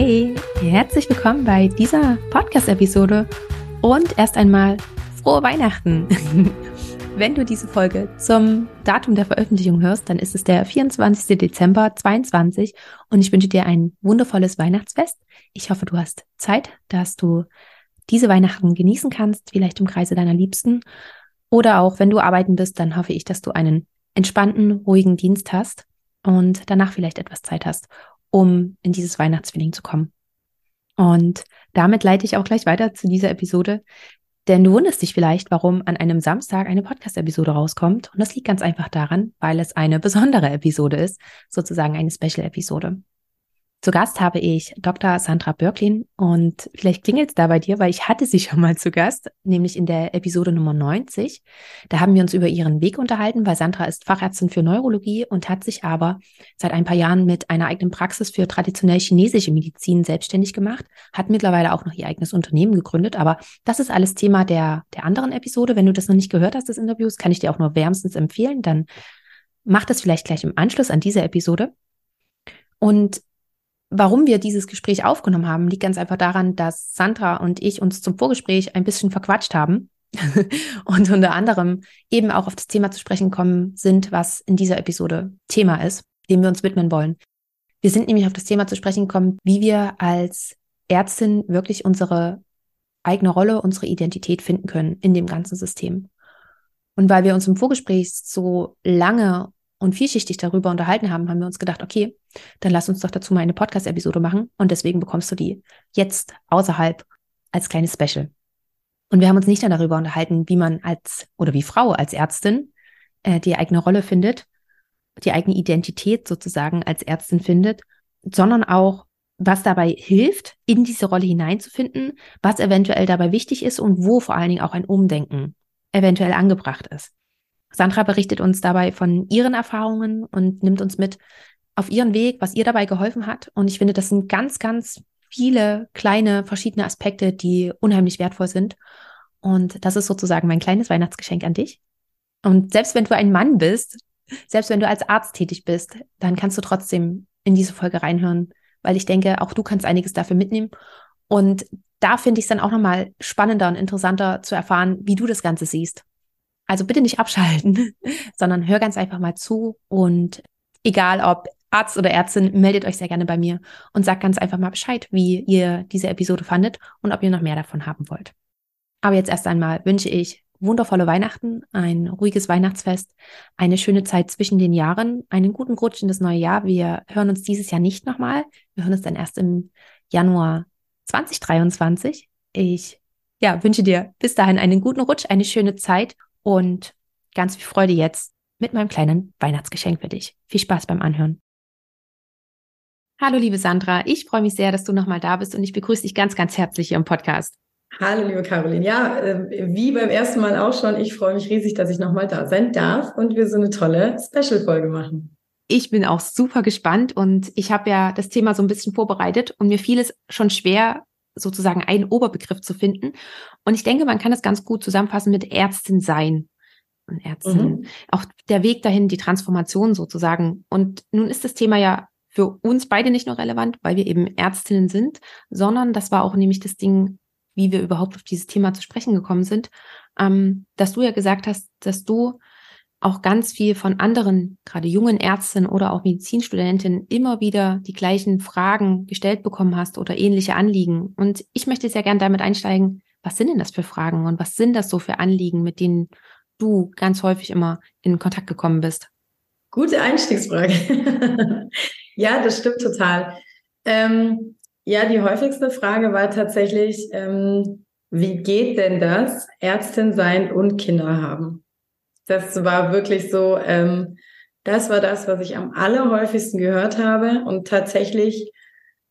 Hey, herzlich willkommen bei dieser Podcast-Episode und erst einmal frohe Weihnachten. Wenn du diese Folge zum Datum der Veröffentlichung hörst, dann ist es der 24. Dezember 22 und ich wünsche dir ein wundervolles Weihnachtsfest. Ich hoffe, du hast Zeit, dass du diese Weihnachten genießen kannst, vielleicht im Kreise deiner Liebsten. Oder auch, wenn du arbeiten bist, dann hoffe ich, dass du einen entspannten, ruhigen Dienst hast und danach vielleicht etwas Zeit hast, um in dieses Weihnachtsfeeling zu kommen. Und damit leite ich auch gleich weiter zu dieser Episode, denn du wunderst dich vielleicht, warum an einem Samstag eine Podcast-Episode rauskommt. Und das liegt ganz einfach daran, weil es eine besondere Episode ist, sozusagen eine Special-Episode. Zu Gast habe ich Dr. Sandra Börklin und vielleicht klingelt es da bei dir, weil ich hatte sie schon mal zu Gast, nämlich in der Episode Nummer 90. Da haben wir uns über ihren Weg unterhalten, weil Sandra ist Fachärztin für Neurologie und hat sich aber seit ein paar Jahren mit einer eigenen Praxis für traditionell chinesische Medizin selbstständig gemacht, hat mittlerweile auch noch ihr eigenes Unternehmen gegründet, aber das ist alles Thema der, der anderen Episode. Wenn du das noch nicht gehört hast, des Interviews, kann ich dir auch nur wärmstens empfehlen, dann mach das vielleicht gleich im Anschluss an diese Episode. Und Warum wir dieses Gespräch aufgenommen haben, liegt ganz einfach daran, dass Sandra und ich uns zum Vorgespräch ein bisschen verquatscht haben und unter anderem eben auch auf das Thema zu sprechen kommen sind, was in dieser Episode Thema ist, dem wir uns widmen wollen. Wir sind nämlich auf das Thema zu sprechen gekommen, wie wir als Ärztin wirklich unsere eigene Rolle, unsere Identität finden können in dem ganzen System. Und weil wir uns im Vorgespräch so lange und vielschichtig darüber unterhalten haben, haben wir uns gedacht, okay, dann lass uns doch dazu mal eine Podcast-Episode machen und deswegen bekommst du die jetzt außerhalb als kleines Special. Und wir haben uns nicht nur darüber unterhalten, wie man als oder wie Frau als Ärztin äh, die eigene Rolle findet, die eigene Identität sozusagen als Ärztin findet, sondern auch, was dabei hilft, in diese Rolle hineinzufinden, was eventuell dabei wichtig ist und wo vor allen Dingen auch ein Umdenken eventuell angebracht ist. Sandra berichtet uns dabei von ihren Erfahrungen und nimmt uns mit auf ihren Weg, was ihr dabei geholfen hat. Und ich finde, das sind ganz, ganz viele kleine verschiedene Aspekte, die unheimlich wertvoll sind. Und das ist sozusagen mein kleines Weihnachtsgeschenk an dich. Und selbst wenn du ein Mann bist, selbst wenn du als Arzt tätig bist, dann kannst du trotzdem in diese Folge reinhören, weil ich denke, auch du kannst einiges dafür mitnehmen. Und da finde ich es dann auch nochmal spannender und interessanter zu erfahren, wie du das Ganze siehst. Also bitte nicht abschalten, sondern hör ganz einfach mal zu und egal ob Arzt oder Ärztin, meldet euch sehr gerne bei mir und sagt ganz einfach mal Bescheid, wie ihr diese Episode fandet und ob ihr noch mehr davon haben wollt. Aber jetzt erst einmal wünsche ich wundervolle Weihnachten, ein ruhiges Weihnachtsfest, eine schöne Zeit zwischen den Jahren, einen guten Rutsch in das neue Jahr. Wir hören uns dieses Jahr nicht nochmal. Wir hören uns dann erst im Januar 2023. Ich ja, wünsche dir bis dahin einen guten Rutsch, eine schöne Zeit und ganz viel Freude jetzt mit meinem kleinen Weihnachtsgeschenk für dich. Viel Spaß beim Anhören. Hallo, liebe Sandra. Ich freue mich sehr, dass du nochmal da bist und ich begrüße dich ganz, ganz herzlich hier im Podcast. Hallo, liebe Caroline. Ja, äh, wie beim ersten Mal auch schon, ich freue mich riesig, dass ich nochmal da sein darf und wir so eine tolle Special-Folge machen. Ich bin auch super gespannt und ich habe ja das Thema so ein bisschen vorbereitet und mir fiel es schon schwer, sozusagen einen Oberbegriff zu finden. Und ich denke, man kann es ganz gut zusammenfassen mit Ärztin sein und Ärztin. Mhm. Auch der Weg dahin, die Transformation sozusagen. Und nun ist das Thema ja für uns beide nicht nur relevant, weil wir eben Ärztinnen sind, sondern das war auch nämlich das Ding, wie wir überhaupt auf dieses Thema zu sprechen gekommen sind, ähm, dass du ja gesagt hast, dass du auch ganz viel von anderen, gerade jungen Ärztinnen oder auch Medizinstudentinnen, immer wieder die gleichen Fragen gestellt bekommen hast oder ähnliche Anliegen. Und ich möchte sehr gern damit einsteigen, was sind denn das für Fragen und was sind das so für Anliegen, mit denen du ganz häufig immer in Kontakt gekommen bist? Gute Einstiegsfrage. ja, das stimmt total. Ähm, ja, die häufigste Frage war tatsächlich, ähm, wie geht denn das, Ärztin sein und Kinder haben? Das war wirklich so ähm, Das war das, was ich am allerhäufigsten gehört habe und tatsächlich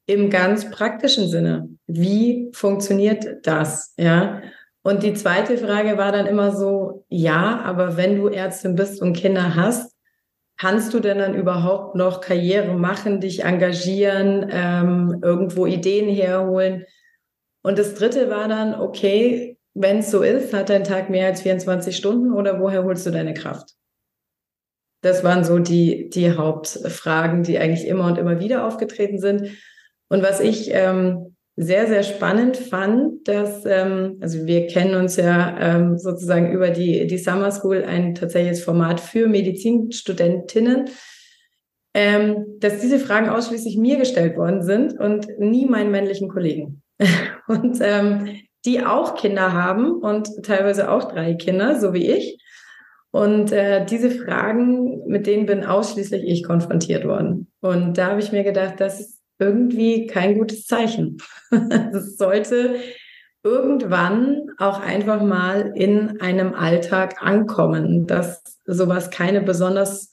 im ganz praktischen Sinne. Wie funktioniert das? Ja. Und die zweite Frage war dann immer so, ja, aber wenn du Ärztin bist und Kinder hast, kannst du denn dann überhaupt noch Karriere machen, dich engagieren, ähm, irgendwo Ideen herholen? Und das dritte war dann, okay, wenn es so ist, hat dein Tag mehr als 24 Stunden oder woher holst du deine Kraft? Das waren so die, die Hauptfragen, die eigentlich immer und immer wieder aufgetreten sind. Und was ich ähm, sehr, sehr spannend fand, dass, ähm, also wir kennen uns ja ähm, sozusagen über die, die Summer School ein tatsächliches Format für Medizinstudentinnen, ähm, dass diese Fragen ausschließlich mir gestellt worden sind und nie meinen männlichen Kollegen. und ähm, die auch Kinder haben und teilweise auch drei Kinder, so wie ich. Und äh, diese Fragen, mit denen bin ausschließlich ich konfrontiert worden. Und da habe ich mir gedacht, das ist irgendwie kein gutes Zeichen. Es sollte irgendwann auch einfach mal in einem Alltag ankommen, dass sowas keine besonders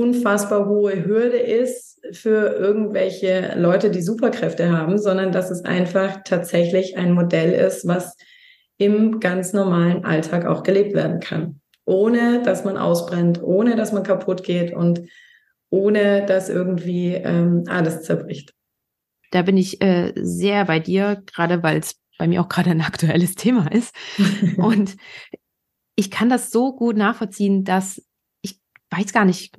unfassbar hohe Hürde ist für irgendwelche Leute, die Superkräfte haben, sondern dass es einfach tatsächlich ein Modell ist, was im ganz normalen Alltag auch gelebt werden kann, ohne dass man ausbrennt, ohne dass man kaputt geht und ohne dass irgendwie ähm, alles zerbricht. Da bin ich äh, sehr bei dir, gerade weil es bei mir auch gerade ein aktuelles Thema ist. Und ich kann das so gut nachvollziehen, dass ich weiß gar nicht,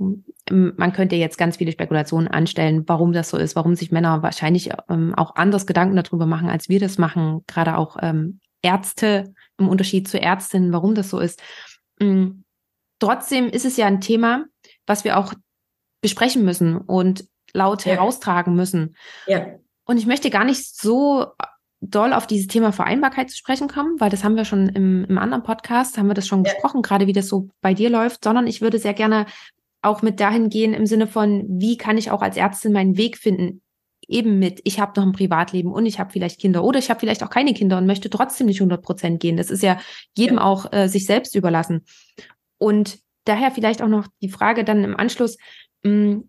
man könnte jetzt ganz viele Spekulationen anstellen, warum das so ist, warum sich Männer wahrscheinlich ähm, auch anders Gedanken darüber machen, als wir das machen, gerade auch ähm, Ärzte im Unterschied zu Ärztinnen, warum das so ist. Mhm. Trotzdem ist es ja ein Thema, was wir auch besprechen müssen und laut ja. heraustragen müssen. Ja. Und ich möchte gar nicht so doll auf dieses Thema Vereinbarkeit zu sprechen kommen, weil das haben wir schon im, im anderen Podcast, haben wir das schon ja. gesprochen, gerade wie das so bei dir läuft, sondern ich würde sehr gerne auch mit dahin gehen im Sinne von, wie kann ich auch als Ärztin meinen Weg finden, eben mit, ich habe noch ein Privatleben und ich habe vielleicht Kinder oder ich habe vielleicht auch keine Kinder und möchte trotzdem nicht 100 Prozent gehen. Das ist ja jedem ja. auch äh, sich selbst überlassen. Und daher vielleicht auch noch die Frage dann im Anschluss, Mm,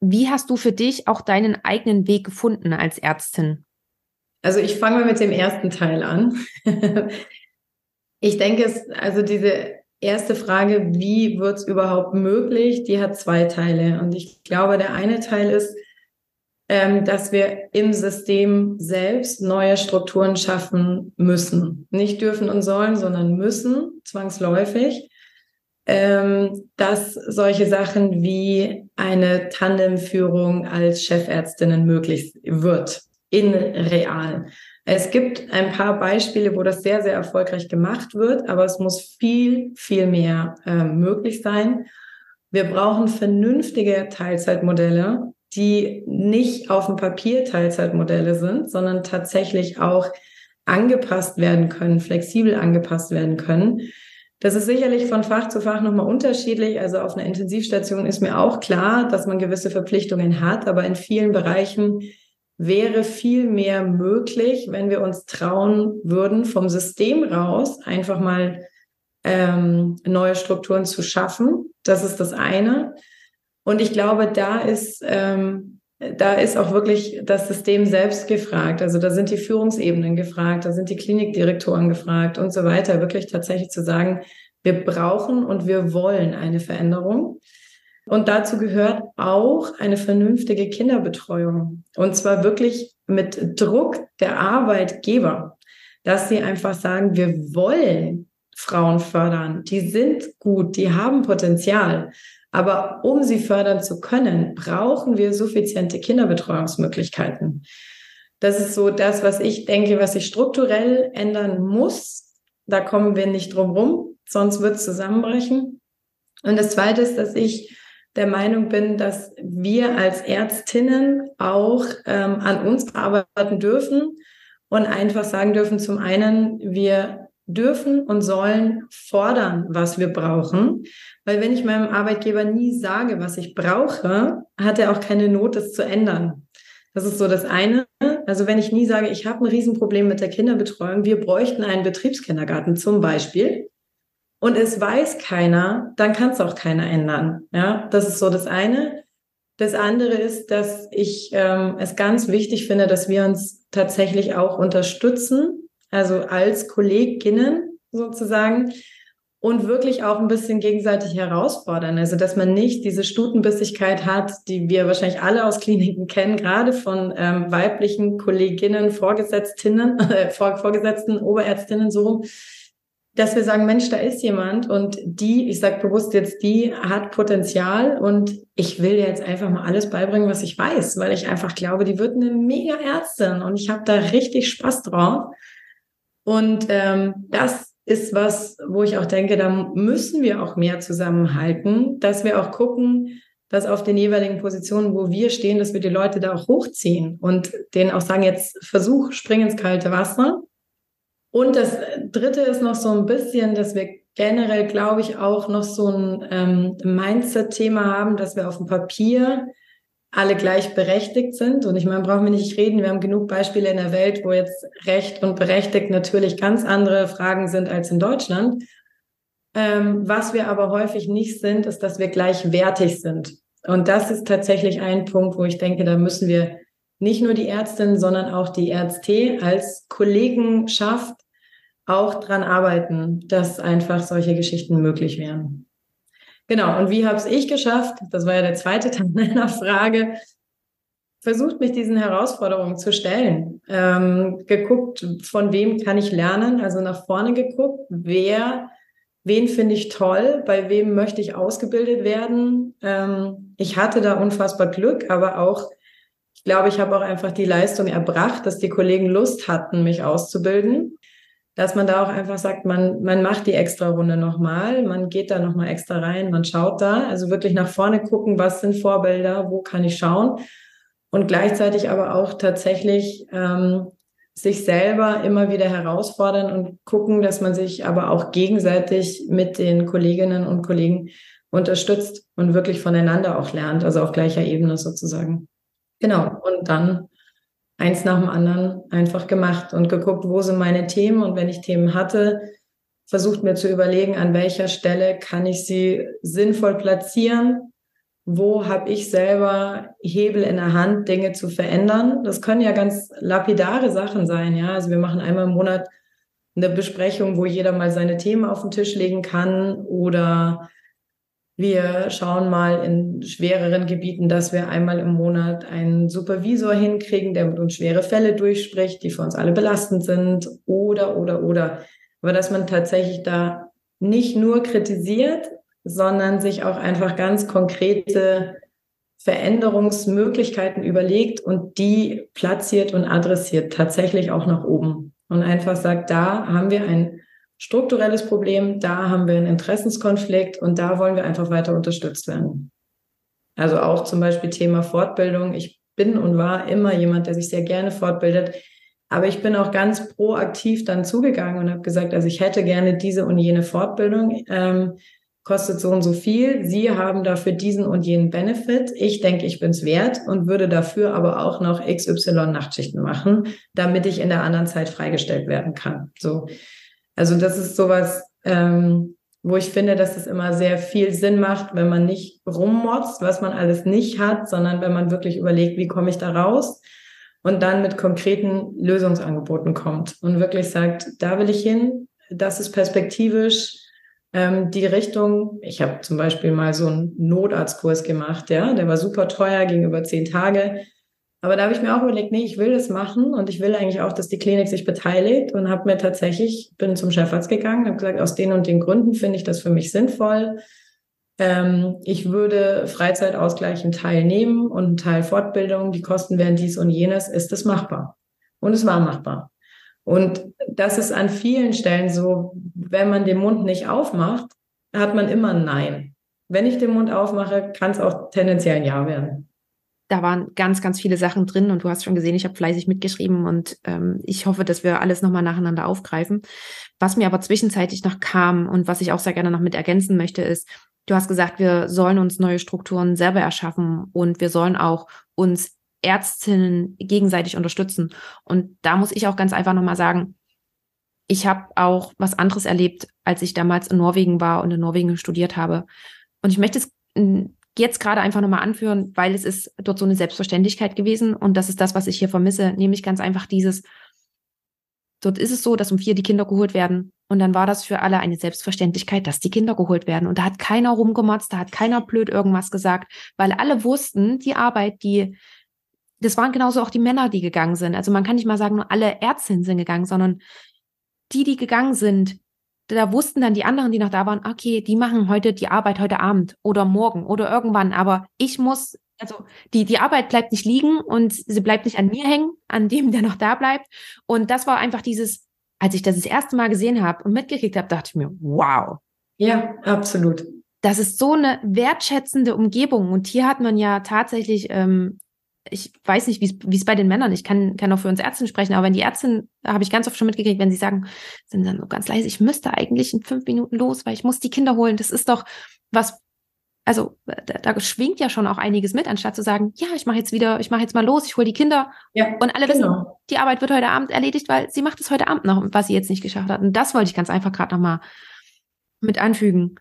wie hast du für dich auch deinen eigenen Weg gefunden als Ärztin? Also ich fange mal mit dem ersten Teil an. ich denke, es, also diese erste Frage, wie wird es überhaupt möglich, die hat zwei Teile. Und ich glaube, der eine Teil ist, ähm, dass wir im System selbst neue Strukturen schaffen müssen. Nicht dürfen und sollen, sondern müssen, zwangsläufig ähm, dass solche Sachen wie eine Tandemführung als Chefärztinnen möglich wird in real. Es gibt ein paar Beispiele, wo das sehr, sehr erfolgreich gemacht wird, aber es muss viel, viel mehr äh, möglich sein. Wir brauchen vernünftige Teilzeitmodelle, die nicht auf dem Papier Teilzeitmodelle sind, sondern tatsächlich auch angepasst werden können, flexibel angepasst werden können. Das ist sicherlich von Fach zu Fach nochmal unterschiedlich. Also auf einer Intensivstation ist mir auch klar, dass man gewisse Verpflichtungen hat, aber in vielen Bereichen wäre viel mehr möglich, wenn wir uns trauen würden, vom System raus einfach mal ähm, neue Strukturen zu schaffen. Das ist das eine. Und ich glaube, da ist, ähm, da ist auch wirklich das System selbst gefragt. Also da sind die Führungsebenen gefragt, da sind die Klinikdirektoren gefragt und so weiter. Wirklich tatsächlich zu sagen, wir brauchen und wir wollen eine Veränderung. Und dazu gehört auch eine vernünftige Kinderbetreuung. Und zwar wirklich mit Druck der Arbeitgeber, dass sie einfach sagen, wir wollen Frauen fördern. Die sind gut, die haben Potenzial. Aber um sie fördern zu können, brauchen wir suffiziente Kinderbetreuungsmöglichkeiten. Das ist so das, was ich denke, was sich strukturell ändern muss. Da kommen wir nicht drum rum, sonst wird es zusammenbrechen. Und das Zweite ist, dass ich der Meinung bin, dass wir als Ärztinnen auch ähm, an uns arbeiten dürfen und einfach sagen dürfen, zum einen, wir dürfen und sollen fordern, was wir brauchen. Weil wenn ich meinem Arbeitgeber nie sage, was ich brauche, hat er auch keine Not, das zu ändern. Das ist so das eine. Also wenn ich nie sage, ich habe ein Riesenproblem mit der Kinderbetreuung, wir bräuchten einen Betriebskindergarten zum Beispiel. Und es weiß keiner, dann kann es auch keiner ändern. Ja, das ist so das eine. Das andere ist, dass ich ähm, es ganz wichtig finde, dass wir uns tatsächlich auch unterstützen, also als Kolleginnen sozusagen und wirklich auch ein bisschen gegenseitig herausfordern. Also, dass man nicht diese Stutenbissigkeit hat, die wir wahrscheinlich alle aus Kliniken kennen, gerade von ähm, weiblichen Kolleginnen, Vorgesetztinnen, äh, Vorgesetzten, Oberärztinnen so rum, dass wir sagen, Mensch, da ist jemand und die, ich sage bewusst jetzt, die hat Potenzial und ich will jetzt einfach mal alles beibringen, was ich weiß, weil ich einfach glaube, die wird eine mega Ärztin und ich habe da richtig Spaß drauf. Und ähm, das ist was, wo ich auch denke, da müssen wir auch mehr zusammenhalten, dass wir auch gucken, dass auf den jeweiligen Positionen, wo wir stehen, dass wir die Leute da auch hochziehen und denen auch sagen, jetzt versuch, spring ins kalte Wasser und das Dritte ist noch so ein bisschen, dass wir generell, glaube ich, auch noch so ein ähm, Mindset-Thema haben, dass wir auf dem Papier alle gleich berechtigt sind. Und ich meine, brauchen wir nicht reden. Wir haben genug Beispiele in der Welt, wo jetzt Recht und berechtigt natürlich ganz andere Fragen sind als in Deutschland. Ähm, was wir aber häufig nicht sind, ist, dass wir gleichwertig sind. Und das ist tatsächlich ein Punkt, wo ich denke, da müssen wir nicht nur die Ärztin, sondern auch die Ärzte als Kollegenschaft auch dran arbeiten, dass einfach solche Geschichten möglich wären. Genau, und wie habe es ich geschafft? Das war ja der zweite Teil meiner Frage. Versucht mich diesen Herausforderungen zu stellen. Ähm, geguckt, von wem kann ich lernen? Also nach vorne geguckt, wer, wen finde ich toll, bei wem möchte ich ausgebildet werden. Ähm, ich hatte da unfassbar Glück, aber auch, ich glaube, ich habe auch einfach die Leistung erbracht, dass die Kollegen Lust hatten, mich auszubilden dass man da auch einfach sagt, man, man macht die extra Runde nochmal, man geht da nochmal extra rein, man schaut da, also wirklich nach vorne gucken, was sind Vorbilder, wo kann ich schauen und gleichzeitig aber auch tatsächlich ähm, sich selber immer wieder herausfordern und gucken, dass man sich aber auch gegenseitig mit den Kolleginnen und Kollegen unterstützt und wirklich voneinander auch lernt, also auf gleicher Ebene sozusagen. Genau. Und dann eins nach dem anderen einfach gemacht und geguckt, wo sind meine Themen und wenn ich Themen hatte, versucht mir zu überlegen, an welcher Stelle kann ich sie sinnvoll platzieren, wo habe ich selber Hebel in der Hand, Dinge zu verändern. Das können ja ganz lapidare Sachen sein, ja. Also wir machen einmal im Monat eine Besprechung, wo jeder mal seine Themen auf den Tisch legen kann oder wir schauen mal in schwereren Gebieten, dass wir einmal im Monat einen Supervisor hinkriegen, der mit uns schwere Fälle durchspricht, die für uns alle belastend sind oder, oder, oder. Aber dass man tatsächlich da nicht nur kritisiert, sondern sich auch einfach ganz konkrete Veränderungsmöglichkeiten überlegt und die platziert und adressiert, tatsächlich auch nach oben. Und einfach sagt, da haben wir ein strukturelles Problem, da haben wir einen Interessenskonflikt und da wollen wir einfach weiter unterstützt werden. Also auch zum Beispiel Thema Fortbildung. Ich bin und war immer jemand, der sich sehr gerne fortbildet. Aber ich bin auch ganz proaktiv dann zugegangen und habe gesagt, also ich hätte gerne diese und jene Fortbildung, ähm, kostet so und so viel. Sie haben dafür diesen und jenen Benefit. Ich denke, ich bin es wert und würde dafür aber auch noch XY Nachtschichten machen, damit ich in der anderen Zeit freigestellt werden kann. So. Also das ist sowas, ähm, wo ich finde, dass es immer sehr viel Sinn macht, wenn man nicht rummotzt, was man alles nicht hat, sondern wenn man wirklich überlegt, wie komme ich da raus und dann mit konkreten Lösungsangeboten kommt und wirklich sagt, da will ich hin, das ist perspektivisch ähm, die Richtung. Ich habe zum Beispiel mal so einen Notarztkurs gemacht, ja, der war super teuer, ging über zehn Tage. Aber da habe ich mir auch überlegt, nee, ich will das machen und ich will eigentlich auch, dass die Klinik sich beteiligt und habe mir tatsächlich, bin zum Chefarzt gegangen, habe gesagt, aus den und den Gründen finde ich das für mich sinnvoll. Ähm, ich würde Freizeitausgleich einen Teil nehmen und einen Teil Fortbildung, die Kosten wären dies und jenes, ist es machbar. Und es war machbar. Und das ist an vielen Stellen so, wenn man den Mund nicht aufmacht, hat man immer ein Nein. Wenn ich den Mund aufmache, kann es auch tendenziell ein Ja werden da waren ganz, ganz viele Sachen drin und du hast schon gesehen, ich habe fleißig mitgeschrieben und ähm, ich hoffe, dass wir alles nochmal nacheinander aufgreifen. Was mir aber zwischenzeitlich noch kam und was ich auch sehr gerne noch mit ergänzen möchte, ist, du hast gesagt, wir sollen uns neue Strukturen selber erschaffen und wir sollen auch uns Ärztinnen gegenseitig unterstützen. Und da muss ich auch ganz einfach nochmal sagen, ich habe auch was anderes erlebt als ich damals in Norwegen war und in Norwegen studiert habe. Und ich möchte es jetzt gerade einfach nochmal anführen, weil es ist dort so eine Selbstverständlichkeit gewesen und das ist das, was ich hier vermisse, nämlich ganz einfach dieses, dort ist es so, dass um vier die Kinder geholt werden und dann war das für alle eine Selbstverständlichkeit, dass die Kinder geholt werden und da hat keiner rumgemotzt, da hat keiner blöd irgendwas gesagt, weil alle wussten, die Arbeit, die das waren genauso auch die Männer, die gegangen sind. Also man kann nicht mal sagen, nur alle Ärztinnen sind gegangen, sondern die, die gegangen sind, da wussten dann die anderen, die noch da waren, okay, die machen heute die Arbeit heute Abend oder morgen oder irgendwann, aber ich muss, also die, die Arbeit bleibt nicht liegen und sie bleibt nicht an mir hängen, an dem, der noch da bleibt. Und das war einfach dieses, als ich das das erste Mal gesehen habe und mitgekriegt habe, dachte ich mir, wow. Ja, absolut. Das ist so eine wertschätzende Umgebung. Und hier hat man ja tatsächlich ähm, ich weiß nicht, wie es bei den Männern, ich kann, kann auch für uns Ärzte sprechen, aber wenn die Ärzte, da habe ich ganz oft schon mitgekriegt, wenn sie sagen, sind dann so ganz leise, ich müsste eigentlich in fünf Minuten los, weil ich muss die Kinder holen. Das ist doch was, also da, da schwingt ja schon auch einiges mit, anstatt zu sagen, ja, ich mache jetzt wieder, ich mache jetzt mal los, ich hole die Kinder. Ja, und alle genau. wissen, die Arbeit wird heute Abend erledigt, weil sie macht es heute Abend noch, was sie jetzt nicht geschafft hat. Und das wollte ich ganz einfach gerade nochmal mit anfügen.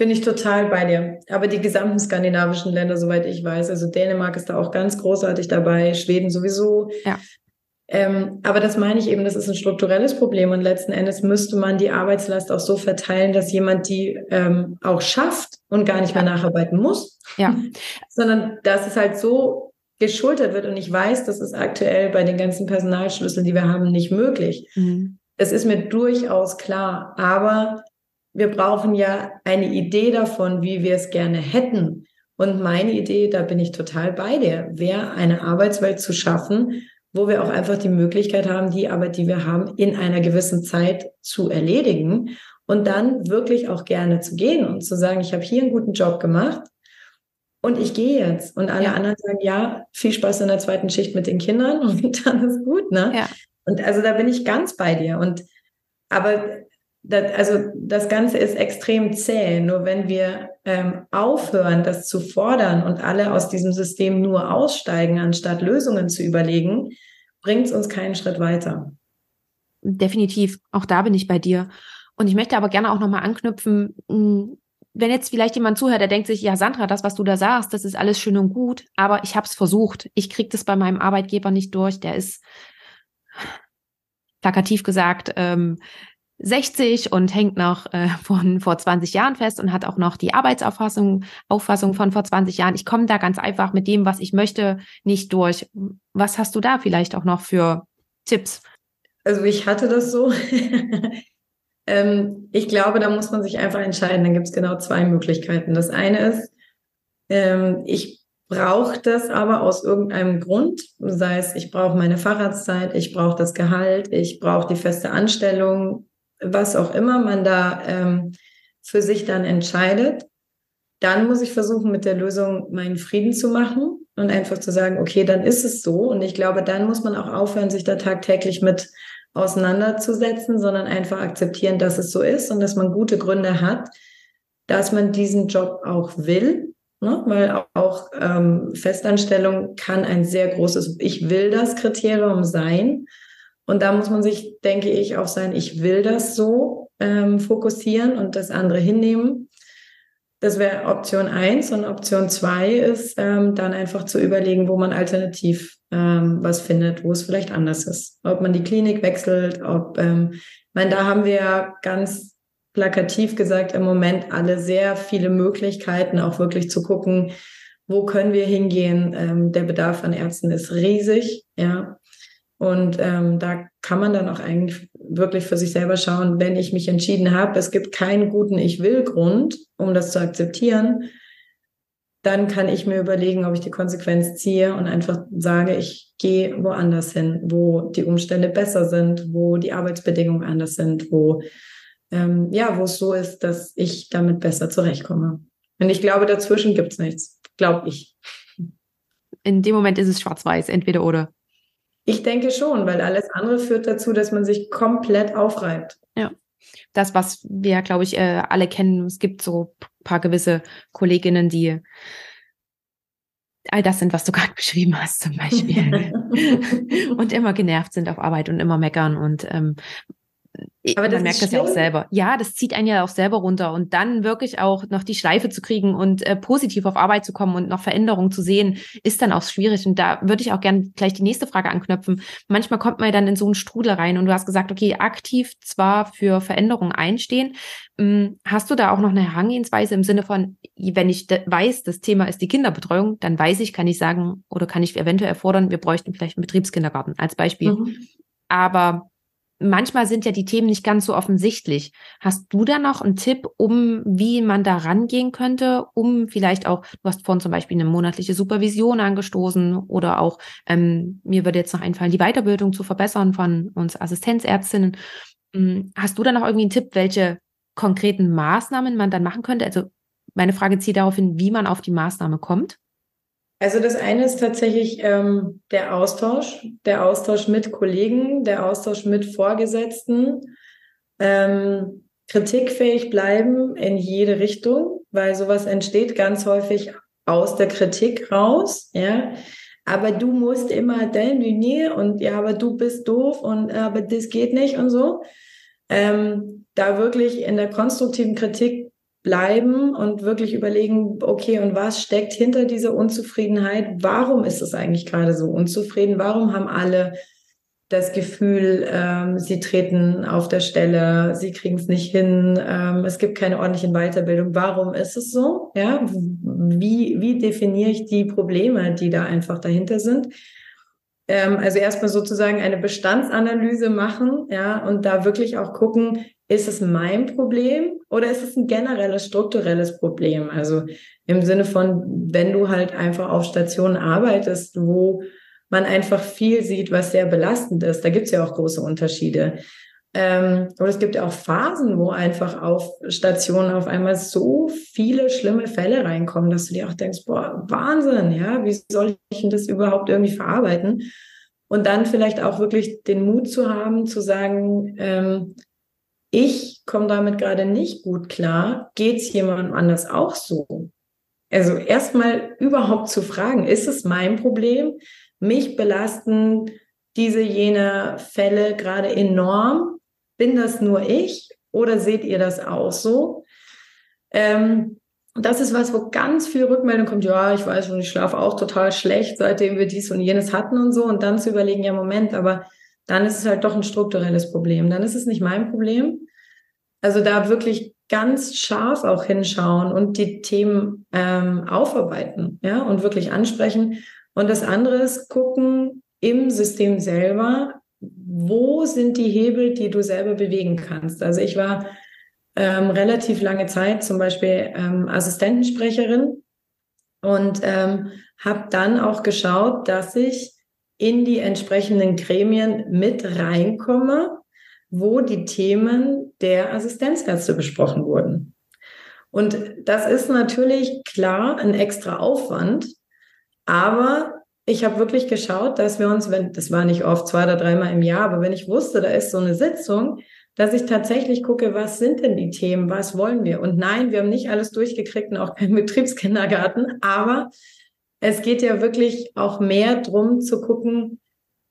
Bin ich total bei dir. Aber die gesamten skandinavischen Länder, soweit ich weiß, also Dänemark ist da auch ganz großartig dabei, Schweden sowieso. Ja. Ähm, aber das meine ich eben, das ist ein strukturelles Problem und letzten Endes müsste man die Arbeitslast auch so verteilen, dass jemand die ähm, auch schafft und gar nicht mehr nacharbeiten muss. Ja. Sondern dass es halt so geschultert wird und ich weiß, das ist aktuell bei den ganzen Personalschlüsseln, die wir haben, nicht möglich. Mhm. Es ist mir durchaus klar, aber wir brauchen ja eine Idee davon, wie wir es gerne hätten. Und meine Idee, da bin ich total bei dir, wäre eine Arbeitswelt zu schaffen, wo wir auch einfach die Möglichkeit haben, die Arbeit, die wir haben, in einer gewissen Zeit zu erledigen und dann wirklich auch gerne zu gehen und zu sagen, ich habe hier einen guten Job gemacht und ich gehe jetzt. Und alle ja. anderen sagen, ja, viel Spaß in der zweiten Schicht mit den Kindern und dann ist gut, ne? Ja. Und also da bin ich ganz bei dir. Und aber das, also das Ganze ist extrem zäh. Nur wenn wir ähm, aufhören, das zu fordern und alle aus diesem System nur aussteigen, anstatt Lösungen zu überlegen, bringt es uns keinen Schritt weiter. Definitiv. Auch da bin ich bei dir. Und ich möchte aber gerne auch nochmal anknüpfen, hm, wenn jetzt vielleicht jemand zuhört, der denkt sich, ja, Sandra, das, was du da sagst, das ist alles schön und gut, aber ich habe es versucht. Ich kriege das bei meinem Arbeitgeber nicht durch. Der ist plakativ gesagt, ähm, 60 und hängt noch äh, von vor 20 Jahren fest und hat auch noch die Arbeitsauffassung Auffassung von vor 20 Jahren. Ich komme da ganz einfach mit dem, was ich möchte, nicht durch. Was hast du da vielleicht auch noch für Tipps? Also ich hatte das so. ähm, ich glaube, da muss man sich einfach entscheiden. Dann gibt es genau zwei Möglichkeiten. Das eine ist, ähm, ich brauche das aber aus irgendeinem Grund, sei es, ich brauche meine Fahrradzeit, ich brauche das Gehalt, ich brauche die feste Anstellung, was auch immer man da ähm, für sich dann entscheidet, dann muss ich versuchen, mit der Lösung meinen Frieden zu machen und einfach zu sagen, okay, dann ist es so. Und ich glaube, dann muss man auch aufhören, sich da tagtäglich mit auseinanderzusetzen, sondern einfach akzeptieren, dass es so ist und dass man gute Gründe hat, dass man diesen Job auch will. Ne? Weil auch ähm, Festanstellung kann ein sehr großes Ich will das Kriterium sein. Und da muss man sich, denke ich, auf sein Ich will das so ähm, fokussieren und das andere hinnehmen. Das wäre Option eins und Option zwei ist ähm, dann einfach zu überlegen, wo man alternativ ähm, was findet, wo es vielleicht anders ist. Ob man die Klinik wechselt, ob, ähm, ich meine, da haben wir ja ganz plakativ gesagt im Moment alle sehr viele Möglichkeiten, auch wirklich zu gucken, wo können wir hingehen. Ähm, der Bedarf an Ärzten ist riesig, ja. Und ähm, da kann man dann auch eigentlich wirklich für sich selber schauen, wenn ich mich entschieden habe, es gibt keinen guten Ich will Grund, um das zu akzeptieren, dann kann ich mir überlegen, ob ich die Konsequenz ziehe und einfach sage, ich gehe woanders hin, wo die Umstände besser sind, wo die Arbeitsbedingungen anders sind, wo ähm, ja, wo es so ist, dass ich damit besser zurechtkomme. Und ich glaube, dazwischen gibt es nichts, glaube ich. In dem Moment ist es schwarz-weiß, entweder oder. Ich denke schon, weil alles andere führt dazu, dass man sich komplett aufreibt. Ja. Das, was wir, glaube ich, äh, alle kennen, es gibt so ein paar gewisse Kolleginnen, die all das sind, was du gerade beschrieben hast, zum Beispiel. und immer genervt sind auf Arbeit und immer meckern. Und ähm, aber man merkt das ja auch selber. Ja, das zieht einen ja auch selber runter und dann wirklich auch noch die Schleife zu kriegen und äh, positiv auf Arbeit zu kommen und noch Veränderungen zu sehen, ist dann auch schwierig. Und da würde ich auch gerne gleich die nächste Frage anknüpfen. Manchmal kommt man ja dann in so einen Strudel rein und du hast gesagt, okay, aktiv zwar für Veränderungen einstehen. Hm, hast du da auch noch eine Herangehensweise im Sinne von, wenn ich weiß, das Thema ist die Kinderbetreuung, dann weiß ich, kann ich sagen oder kann ich eventuell fordern, wir bräuchten vielleicht einen Betriebskindergarten als Beispiel. Mhm. Aber manchmal sind ja die Themen nicht ganz so offensichtlich. Hast du da noch einen Tipp, um wie man da rangehen könnte, um vielleicht auch, du hast vorhin zum Beispiel eine monatliche Supervision angestoßen oder auch, ähm, mir würde jetzt noch einfallen, die Weiterbildung zu verbessern von uns Assistenzärztinnen. Hm, hast du da noch irgendwie einen Tipp, welche konkreten Maßnahmen man dann machen könnte? Also meine Frage zieht darauf hin, wie man auf die Maßnahme kommt. Also das eine ist tatsächlich ähm, der Austausch, der Austausch mit Kollegen, der Austausch mit Vorgesetzten, ähm, kritikfähig bleiben in jede Richtung, weil sowas entsteht ganz häufig aus der Kritik raus, ja. Aber du musst immer denn nee und ja, aber du bist doof und aber das geht nicht und so. Ähm, da wirklich in der konstruktiven Kritik bleiben und wirklich überlegen, okay, und was steckt hinter dieser Unzufriedenheit? Warum ist es eigentlich gerade so unzufrieden? Warum haben alle das Gefühl, ähm, sie treten auf der Stelle, sie kriegen es nicht hin, ähm, es gibt keine ordentliche Weiterbildung. Warum ist es so? Ja, wie, wie definiere ich die Probleme, die da einfach dahinter sind? Ähm, also erstmal sozusagen eine Bestandsanalyse machen, ja, und da wirklich auch gucken, ist es mein Problem oder ist es ein generelles, strukturelles Problem? Also im Sinne von, wenn du halt einfach auf Stationen arbeitest, wo man einfach viel sieht, was sehr belastend ist, da gibt es ja auch große Unterschiede. Ähm, oder es gibt ja auch Phasen, wo einfach auf Stationen auf einmal so viele schlimme Fälle reinkommen, dass du dir auch denkst, boah, Wahnsinn, ja, wie soll ich denn das überhaupt irgendwie verarbeiten? Und dann vielleicht auch wirklich den Mut zu haben, zu sagen, ähm, ich komme damit gerade nicht gut klar, geht es jemandem anders auch so? Also erstmal überhaupt zu fragen, ist es mein Problem? Mich belasten diese, jene Fälle gerade enorm? Bin das nur ich oder seht ihr das auch so? Ähm, das ist was, wo ganz viel Rückmeldung kommt, ja, ich weiß schon, ich schlafe auch total schlecht, seitdem wir dies und jenes hatten und so. Und dann zu überlegen, ja, Moment, aber dann ist es halt doch ein strukturelles Problem. Dann ist es nicht mein Problem. Also da wirklich ganz scharf auch hinschauen und die Themen ähm, aufarbeiten, ja, und wirklich ansprechen. Und das andere ist gucken im System selber, wo sind die Hebel, die du selber bewegen kannst. Also ich war ähm, relativ lange Zeit zum Beispiel ähm, Assistentensprecherin und ähm, habe dann auch geschaut, dass ich in die entsprechenden Gremien mit reinkomme, wo die Themen der Assistenzärzte besprochen wurden. Und das ist natürlich klar ein extra Aufwand, aber ich habe wirklich geschaut, dass wir uns, wenn das war nicht oft zwei oder dreimal im Jahr, aber wenn ich wusste, da ist so eine Sitzung, dass ich tatsächlich gucke, was sind denn die Themen, was wollen wir? Und nein, wir haben nicht alles durchgekriegt und auch keinen Betriebskindergarten, aber es geht ja wirklich auch mehr drum zu gucken,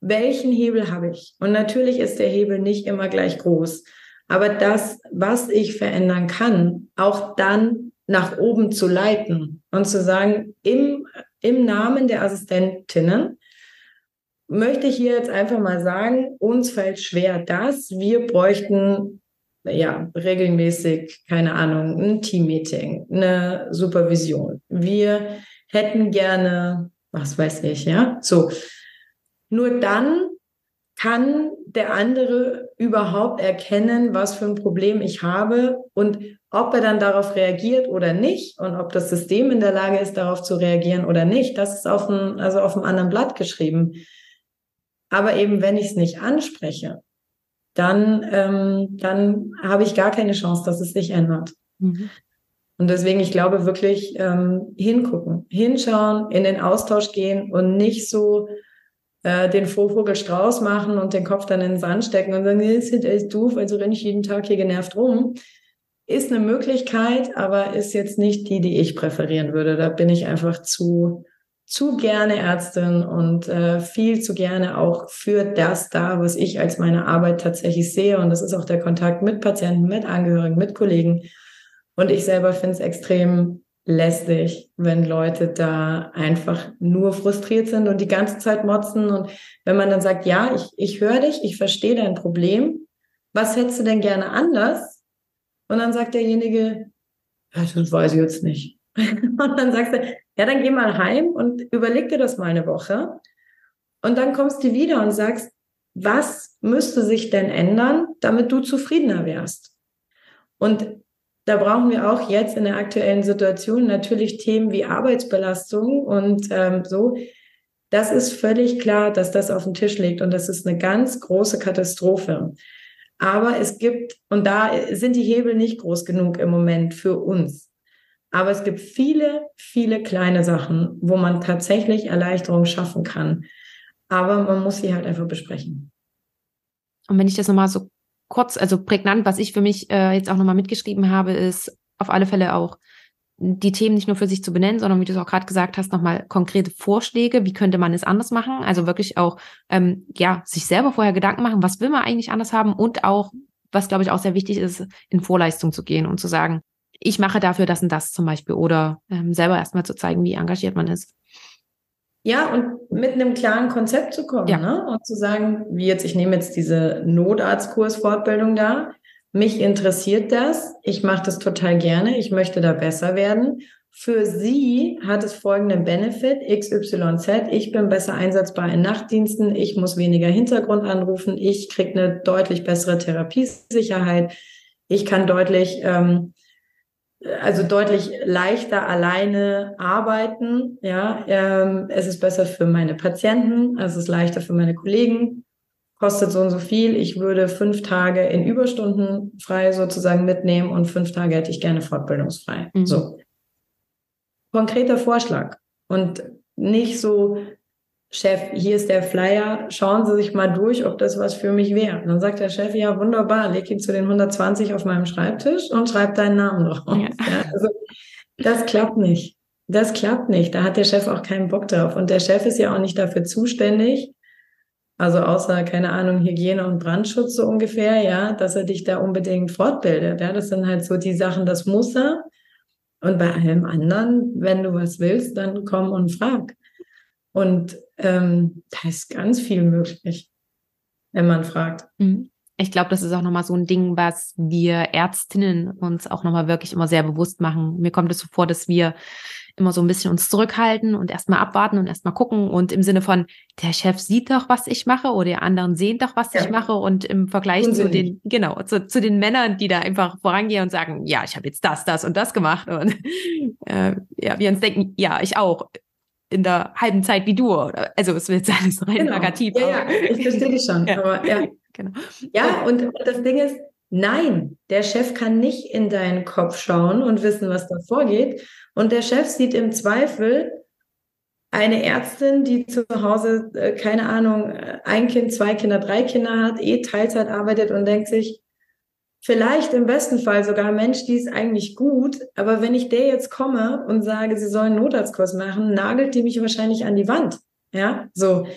welchen Hebel habe ich? Und natürlich ist der Hebel nicht immer gleich groß, aber das, was ich verändern kann, auch dann nach oben zu leiten und zu sagen, im, im Namen der Assistentinnen möchte ich hier jetzt einfach mal sagen, uns fällt schwer das, wir bräuchten ja regelmäßig, keine Ahnung, ein Teammeeting, eine Supervision. Wir hätten gerne, was weiß ich, ja, so nur dann kann der andere überhaupt erkennen, was für ein Problem ich habe und ob er dann darauf reagiert oder nicht und ob das System in der Lage ist, darauf zu reagieren oder nicht. Das ist auf einem, also auf einem anderen Blatt geschrieben. Aber eben, wenn ich es nicht anspreche, dann, ähm, dann habe ich gar keine Chance, dass es sich ändert. Mhm. Und deswegen, ich glaube wirklich ähm, hingucken, hinschauen, in den Austausch gehen und nicht so äh, den Vogel Strauß machen und den Kopf dann in den Sand stecken und sagen, das ist echt doof, also renne ich jeden Tag hier genervt rum. Ist eine Möglichkeit, aber ist jetzt nicht die, die ich präferieren würde. Da bin ich einfach zu, zu gerne Ärztin und äh, viel zu gerne auch für das da, was ich als meine Arbeit tatsächlich sehe. Und das ist auch der Kontakt mit Patienten, mit Angehörigen, mit Kollegen. Und ich selber finde es extrem lästig, wenn Leute da einfach nur frustriert sind und die ganze Zeit motzen. Und wenn man dann sagt, ja, ich, ich höre dich, ich verstehe dein Problem, was hättest du denn gerne anders? Und dann sagt derjenige, ja, das weiß ich jetzt nicht. und dann sagst du, ja, dann geh mal heim und überleg dir das mal eine Woche. Und dann kommst du wieder und sagst, was müsste sich denn ändern, damit du zufriedener wärst? Und da brauchen wir auch jetzt in der aktuellen Situation natürlich Themen wie Arbeitsbelastung und ähm, so. Das ist völlig klar, dass das auf dem Tisch liegt und das ist eine ganz große Katastrophe. Aber es gibt, und da sind die Hebel nicht groß genug im Moment für uns. Aber es gibt viele, viele kleine Sachen, wo man tatsächlich Erleichterung schaffen kann. Aber man muss sie halt einfach besprechen. Und wenn ich das nochmal so kurz, also prägnant, was ich für mich äh, jetzt auch nochmal mitgeschrieben habe, ist auf alle Fälle auch die Themen nicht nur für sich zu benennen, sondern wie du es auch gerade gesagt hast, nochmal konkrete Vorschläge, wie könnte man es anders machen? Also wirklich auch, ähm, ja, sich selber vorher Gedanken machen, was will man eigentlich anders haben und auch, was glaube ich auch sehr wichtig ist, in Vorleistung zu gehen und zu sagen, ich mache dafür das und das zum Beispiel oder ähm, selber erstmal zu zeigen, wie engagiert man ist. Ja, und mit einem klaren Konzept zu kommen, ja. ne? Und zu sagen, wie jetzt, ich nehme jetzt diese Notarztkursfortbildung da. Mich interessiert das. Ich mache das total gerne. Ich möchte da besser werden. Für Sie hat es folgenden Benefit XYZ. Ich bin besser einsetzbar in Nachtdiensten. Ich muss weniger Hintergrund anrufen. Ich kriege eine deutlich bessere Therapiesicherheit. Ich kann deutlich ähm, also deutlich leichter alleine arbeiten. Ja, ähm, es ist besser für meine Patienten, es ist leichter für meine Kollegen, kostet so und so viel. Ich würde fünf Tage in Überstunden frei sozusagen mitnehmen und fünf Tage hätte ich gerne fortbildungsfrei. Mhm. So. Konkreter Vorschlag und nicht so, Chef, hier ist der Flyer, schauen Sie sich mal durch, ob das was für mich wäre. Dann sagt der Chef, ja, wunderbar, leg ihn zu den 120 auf meinem Schreibtisch und schreib deinen Namen drauf. Ja. Ja, also, das klappt nicht. Das klappt nicht. Da hat der Chef auch keinen Bock drauf. Und der Chef ist ja auch nicht dafür zuständig, also außer, keine Ahnung, Hygiene und Brandschutz so ungefähr, ja, dass er dich da unbedingt fortbildet. Ja, das sind halt so die Sachen, das muss er. Und bei allem anderen, wenn du was willst, dann komm und frag. Und ähm, da ist ganz viel möglich, wenn man fragt. Mhm. Ich glaube, das ist auch nochmal so ein Ding, was wir Ärztinnen uns auch nochmal wirklich immer sehr bewusst machen. Mir kommt es so vor, dass wir immer so ein bisschen uns zurückhalten und erstmal abwarten und erstmal gucken und im Sinne von, der Chef sieht doch, was ich mache oder die anderen sehen doch, was ja. ich mache und im Vergleich Unsinnig. zu den, genau, zu, zu den Männern, die da einfach vorangehen und sagen, ja, ich habe jetzt das, das und das gemacht und äh, ja, wir uns denken, ja, ich auch in der halben Zeit wie du. Also es wird alles rein genau. negativ. Ja, ja, ich verstehe dich schon. ja. Aber, ja. Genau. ja, und das Ding ist, nein, der Chef kann nicht in deinen Kopf schauen und wissen, was da vorgeht. Und der Chef sieht im Zweifel eine Ärztin, die zu Hause, äh, keine Ahnung, ein Kind, zwei Kinder, drei Kinder hat, eh Teilzeit arbeitet und denkt sich, vielleicht im besten Fall sogar, Mensch, die ist eigentlich gut, aber wenn ich der jetzt komme und sage, sie sollen einen Notarztkurs machen, nagelt die mich wahrscheinlich an die Wand. Ja, so.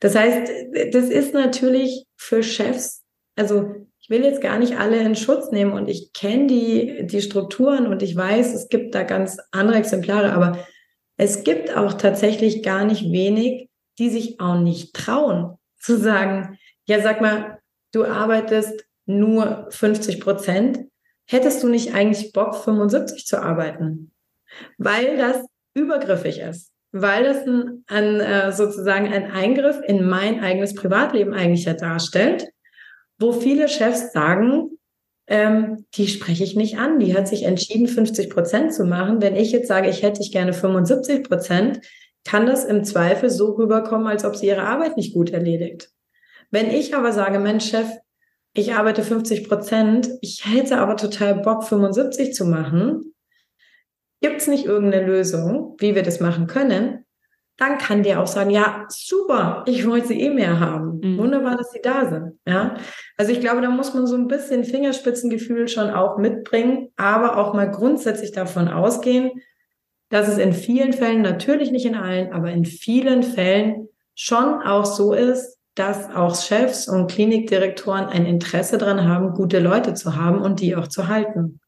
Das heißt, das ist natürlich für Chefs, also ich will jetzt gar nicht alle in Schutz nehmen und ich kenne die, die Strukturen und ich weiß, es gibt da ganz andere Exemplare, aber es gibt auch tatsächlich gar nicht wenig, die sich auch nicht trauen zu sagen, ja, sag mal, du arbeitest nur 50 Prozent, hättest du nicht eigentlich Bock, 75 zu arbeiten? Weil das übergriffig ist, weil das ein, ein, äh, sozusagen ein Eingriff in mein eigenes Privatleben eigentlich ja darstellt, wo viele Chefs sagen, ähm, die spreche ich nicht an. Die hat sich entschieden, 50 Prozent zu machen. Wenn ich jetzt sage, ich hätte ich gerne 75 Prozent, kann das im Zweifel so rüberkommen, als ob sie ihre Arbeit nicht gut erledigt. Wenn ich aber sage, Mensch, Chef, ich arbeite 50 Prozent, ich hätte aber total Bock, 75 zu machen. Gibt es nicht irgendeine Lösung, wie wir das machen können? Dann kann der auch sagen, ja, super, ich wollte sie eh mehr haben. Mhm. Wunderbar, dass sie da sind. Ja, also ich glaube, da muss man so ein bisschen Fingerspitzengefühl schon auch mitbringen, aber auch mal grundsätzlich davon ausgehen, dass es in vielen Fällen, natürlich nicht in allen, aber in vielen Fällen schon auch so ist, dass auch Chefs und Klinikdirektoren ein Interesse daran haben, gute Leute zu haben und die auch zu halten.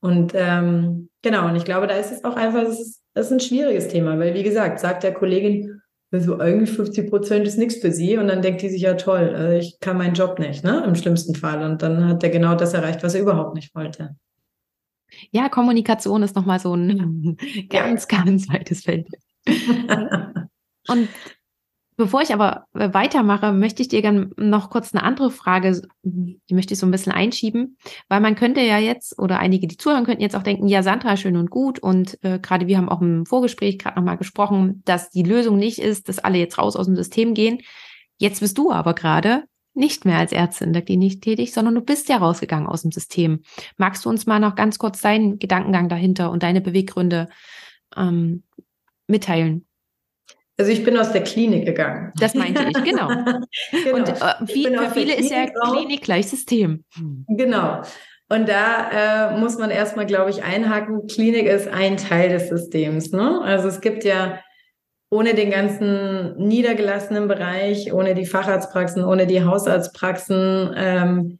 Und ähm, genau, und ich glaube, da ist es auch einfach, das ist, ist ein schwieriges Thema, weil wie gesagt, sagt der Kollegin, also eigentlich 50 Prozent ist nichts für sie und dann denkt die sich ja toll, also ich kann meinen Job nicht, ne, im schlimmsten Fall. Und dann hat er genau das erreicht, was er überhaupt nicht wollte. Ja, Kommunikation ist nochmal so ein ganz, ganz weites Feld. und Bevor ich aber äh, weitermache, möchte ich dir gerne noch kurz eine andere Frage, die möchte ich so ein bisschen einschieben, weil man könnte ja jetzt, oder einige, die zuhören, könnten jetzt auch denken, ja, Sandra, schön und gut. Und äh, gerade wir haben auch im Vorgespräch gerade nochmal gesprochen, dass die Lösung nicht ist, dass alle jetzt raus aus dem System gehen. Jetzt bist du aber gerade nicht mehr als Ärztin in der Klinik tätig, sondern du bist ja rausgegangen aus dem System. Magst du uns mal noch ganz kurz deinen Gedankengang dahinter und deine Beweggründe ähm, mitteilen? Also ich bin aus der Klinik gegangen. Das meinte ich, genau. genau. Und äh, viel, für viele ist ja Klinik gleich System. Genau. Und da äh, muss man erstmal, glaube ich, einhaken, Klinik ist ein Teil des Systems. Ne? Also es gibt ja ohne den ganzen niedergelassenen Bereich, ohne die Facharztpraxen, ohne die Hausarztpraxen, ähm,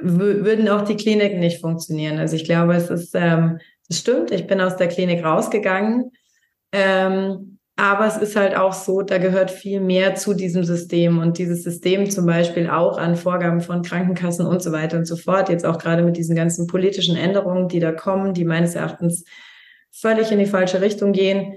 würden auch die Kliniken nicht funktionieren. Also ich glaube, es ist, ähm, es stimmt, ich bin aus der Klinik rausgegangen. Ähm, aber es ist halt auch so, da gehört viel mehr zu diesem System und dieses System zum Beispiel auch an Vorgaben von Krankenkassen und so weiter und so fort. Jetzt auch gerade mit diesen ganzen politischen Änderungen, die da kommen, die meines Erachtens völlig in die falsche Richtung gehen,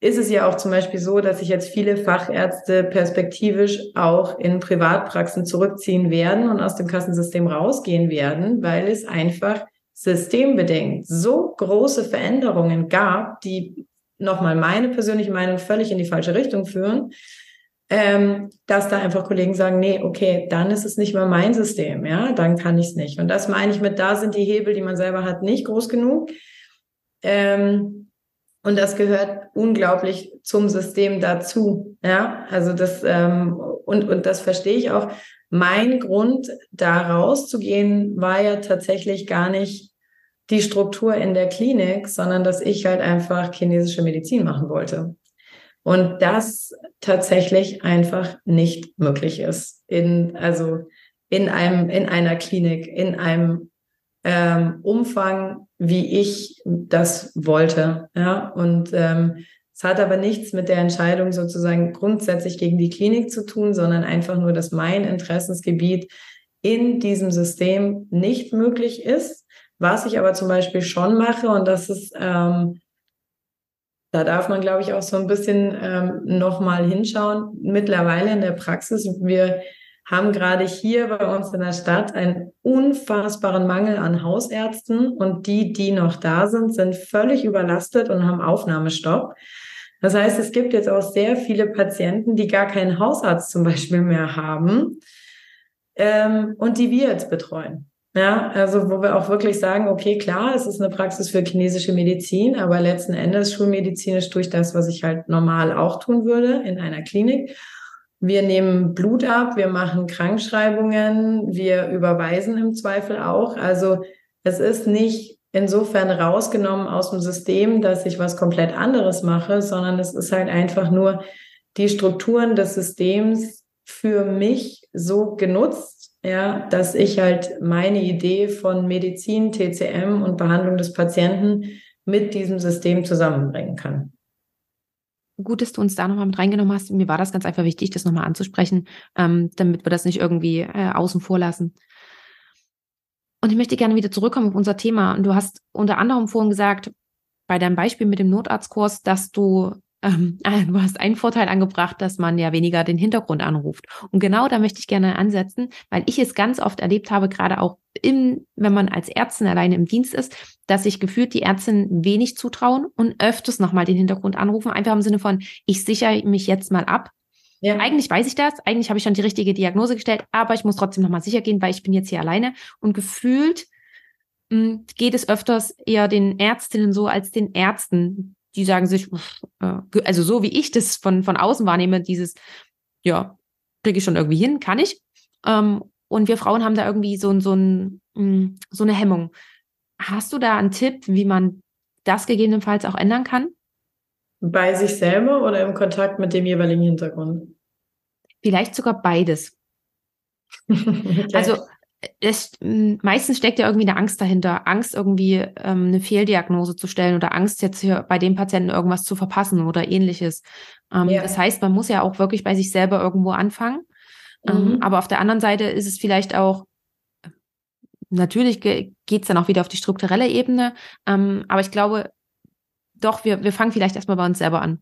ist es ja auch zum Beispiel so, dass sich jetzt viele Fachärzte perspektivisch auch in Privatpraxen zurückziehen werden und aus dem Kassensystem rausgehen werden, weil es einfach systembedingt so große Veränderungen gab, die nochmal meine persönliche Meinung völlig in die falsche Richtung führen, ähm, dass da einfach Kollegen sagen, nee, okay, dann ist es nicht mehr mein System, ja, dann kann ich es nicht. Und das meine ich mit, da sind die Hebel, die man selber hat, nicht groß genug. Ähm, und das gehört unglaublich zum System dazu, ja, also das ähm, und und das verstehe ich auch. Mein Grund, da rauszugehen, war ja tatsächlich gar nicht die Struktur in der Klinik, sondern dass ich halt einfach chinesische Medizin machen wollte. Und das tatsächlich einfach nicht möglich ist. In, also in einem, in einer Klinik, in einem ähm, Umfang, wie ich das wollte. Ja, und ähm, es hat aber nichts mit der Entscheidung sozusagen grundsätzlich gegen die Klinik zu tun, sondern einfach nur, dass mein Interessensgebiet in diesem System nicht möglich ist was ich aber zum Beispiel schon mache, und das ist, ähm, da darf man, glaube ich, auch so ein bisschen ähm, nochmal hinschauen. Mittlerweile in der Praxis, wir haben gerade hier bei uns in der Stadt einen unfassbaren Mangel an Hausärzten und die, die noch da sind, sind völlig überlastet und haben Aufnahmestopp. Das heißt, es gibt jetzt auch sehr viele Patienten, die gar keinen Hausarzt zum Beispiel mehr haben ähm, und die wir jetzt betreuen. Ja, also wo wir auch wirklich sagen, okay, klar, es ist eine Praxis für chinesische Medizin, aber letzten Endes schulmedizinisch durch das, was ich halt normal auch tun würde in einer Klinik. Wir nehmen Blut ab, wir machen Krankschreibungen, wir überweisen im Zweifel auch. Also es ist nicht insofern rausgenommen aus dem System, dass ich was komplett anderes mache, sondern es ist halt einfach nur die Strukturen des Systems für mich so genutzt ja, dass ich halt meine Idee von Medizin, TCM und Behandlung des Patienten mit diesem System zusammenbringen kann. Gut, dass du uns da nochmal mit reingenommen hast. Mir war das ganz einfach wichtig, das nochmal anzusprechen, ähm, damit wir das nicht irgendwie äh, außen vor lassen. Und ich möchte gerne wieder zurückkommen auf unser Thema. Und du hast unter anderem vorhin gesagt, bei deinem Beispiel mit dem Notarztkurs, dass du ähm, du hast einen Vorteil angebracht, dass man ja weniger den Hintergrund anruft. Und genau da möchte ich gerne ansetzen, weil ich es ganz oft erlebt habe, gerade auch im, wenn man als Ärztin alleine im Dienst ist, dass sich gefühlt die Ärztinnen wenig zutrauen und öfters nochmal den Hintergrund anrufen, einfach im Sinne von, ich sichere mich jetzt mal ab. Ja. Eigentlich weiß ich das, eigentlich habe ich schon die richtige Diagnose gestellt, aber ich muss trotzdem nochmal sicher gehen, weil ich bin jetzt hier alleine und gefühlt mh, hm, geht es öfters eher den Ärztinnen so als den Ärzten, die sagen sich, äh, also so wie ich das von, von außen wahrnehme, dieses, ja, kriege ich schon irgendwie hin, kann ich. Ähm, und wir Frauen haben da irgendwie so, so, ein, mm, so eine Hemmung. Hast du da einen Tipp, wie man das gegebenenfalls auch ändern kann? Bei sich selber oder im Kontakt mit dem jeweiligen Hintergrund? Vielleicht sogar beides. okay. Also es, meistens steckt ja irgendwie eine Angst dahinter. Angst, irgendwie ähm, eine Fehldiagnose zu stellen oder Angst, jetzt hier bei dem Patienten irgendwas zu verpassen oder ähnliches. Ähm, ja. Das heißt, man muss ja auch wirklich bei sich selber irgendwo anfangen. Ähm, mhm. Ähm, aber auf der anderen Seite ist es vielleicht auch, natürlich ge geht es dann auch wieder auf die strukturelle Ebene. Ähm, aber ich glaube, doch, wir, wir fangen vielleicht erstmal bei uns selber an.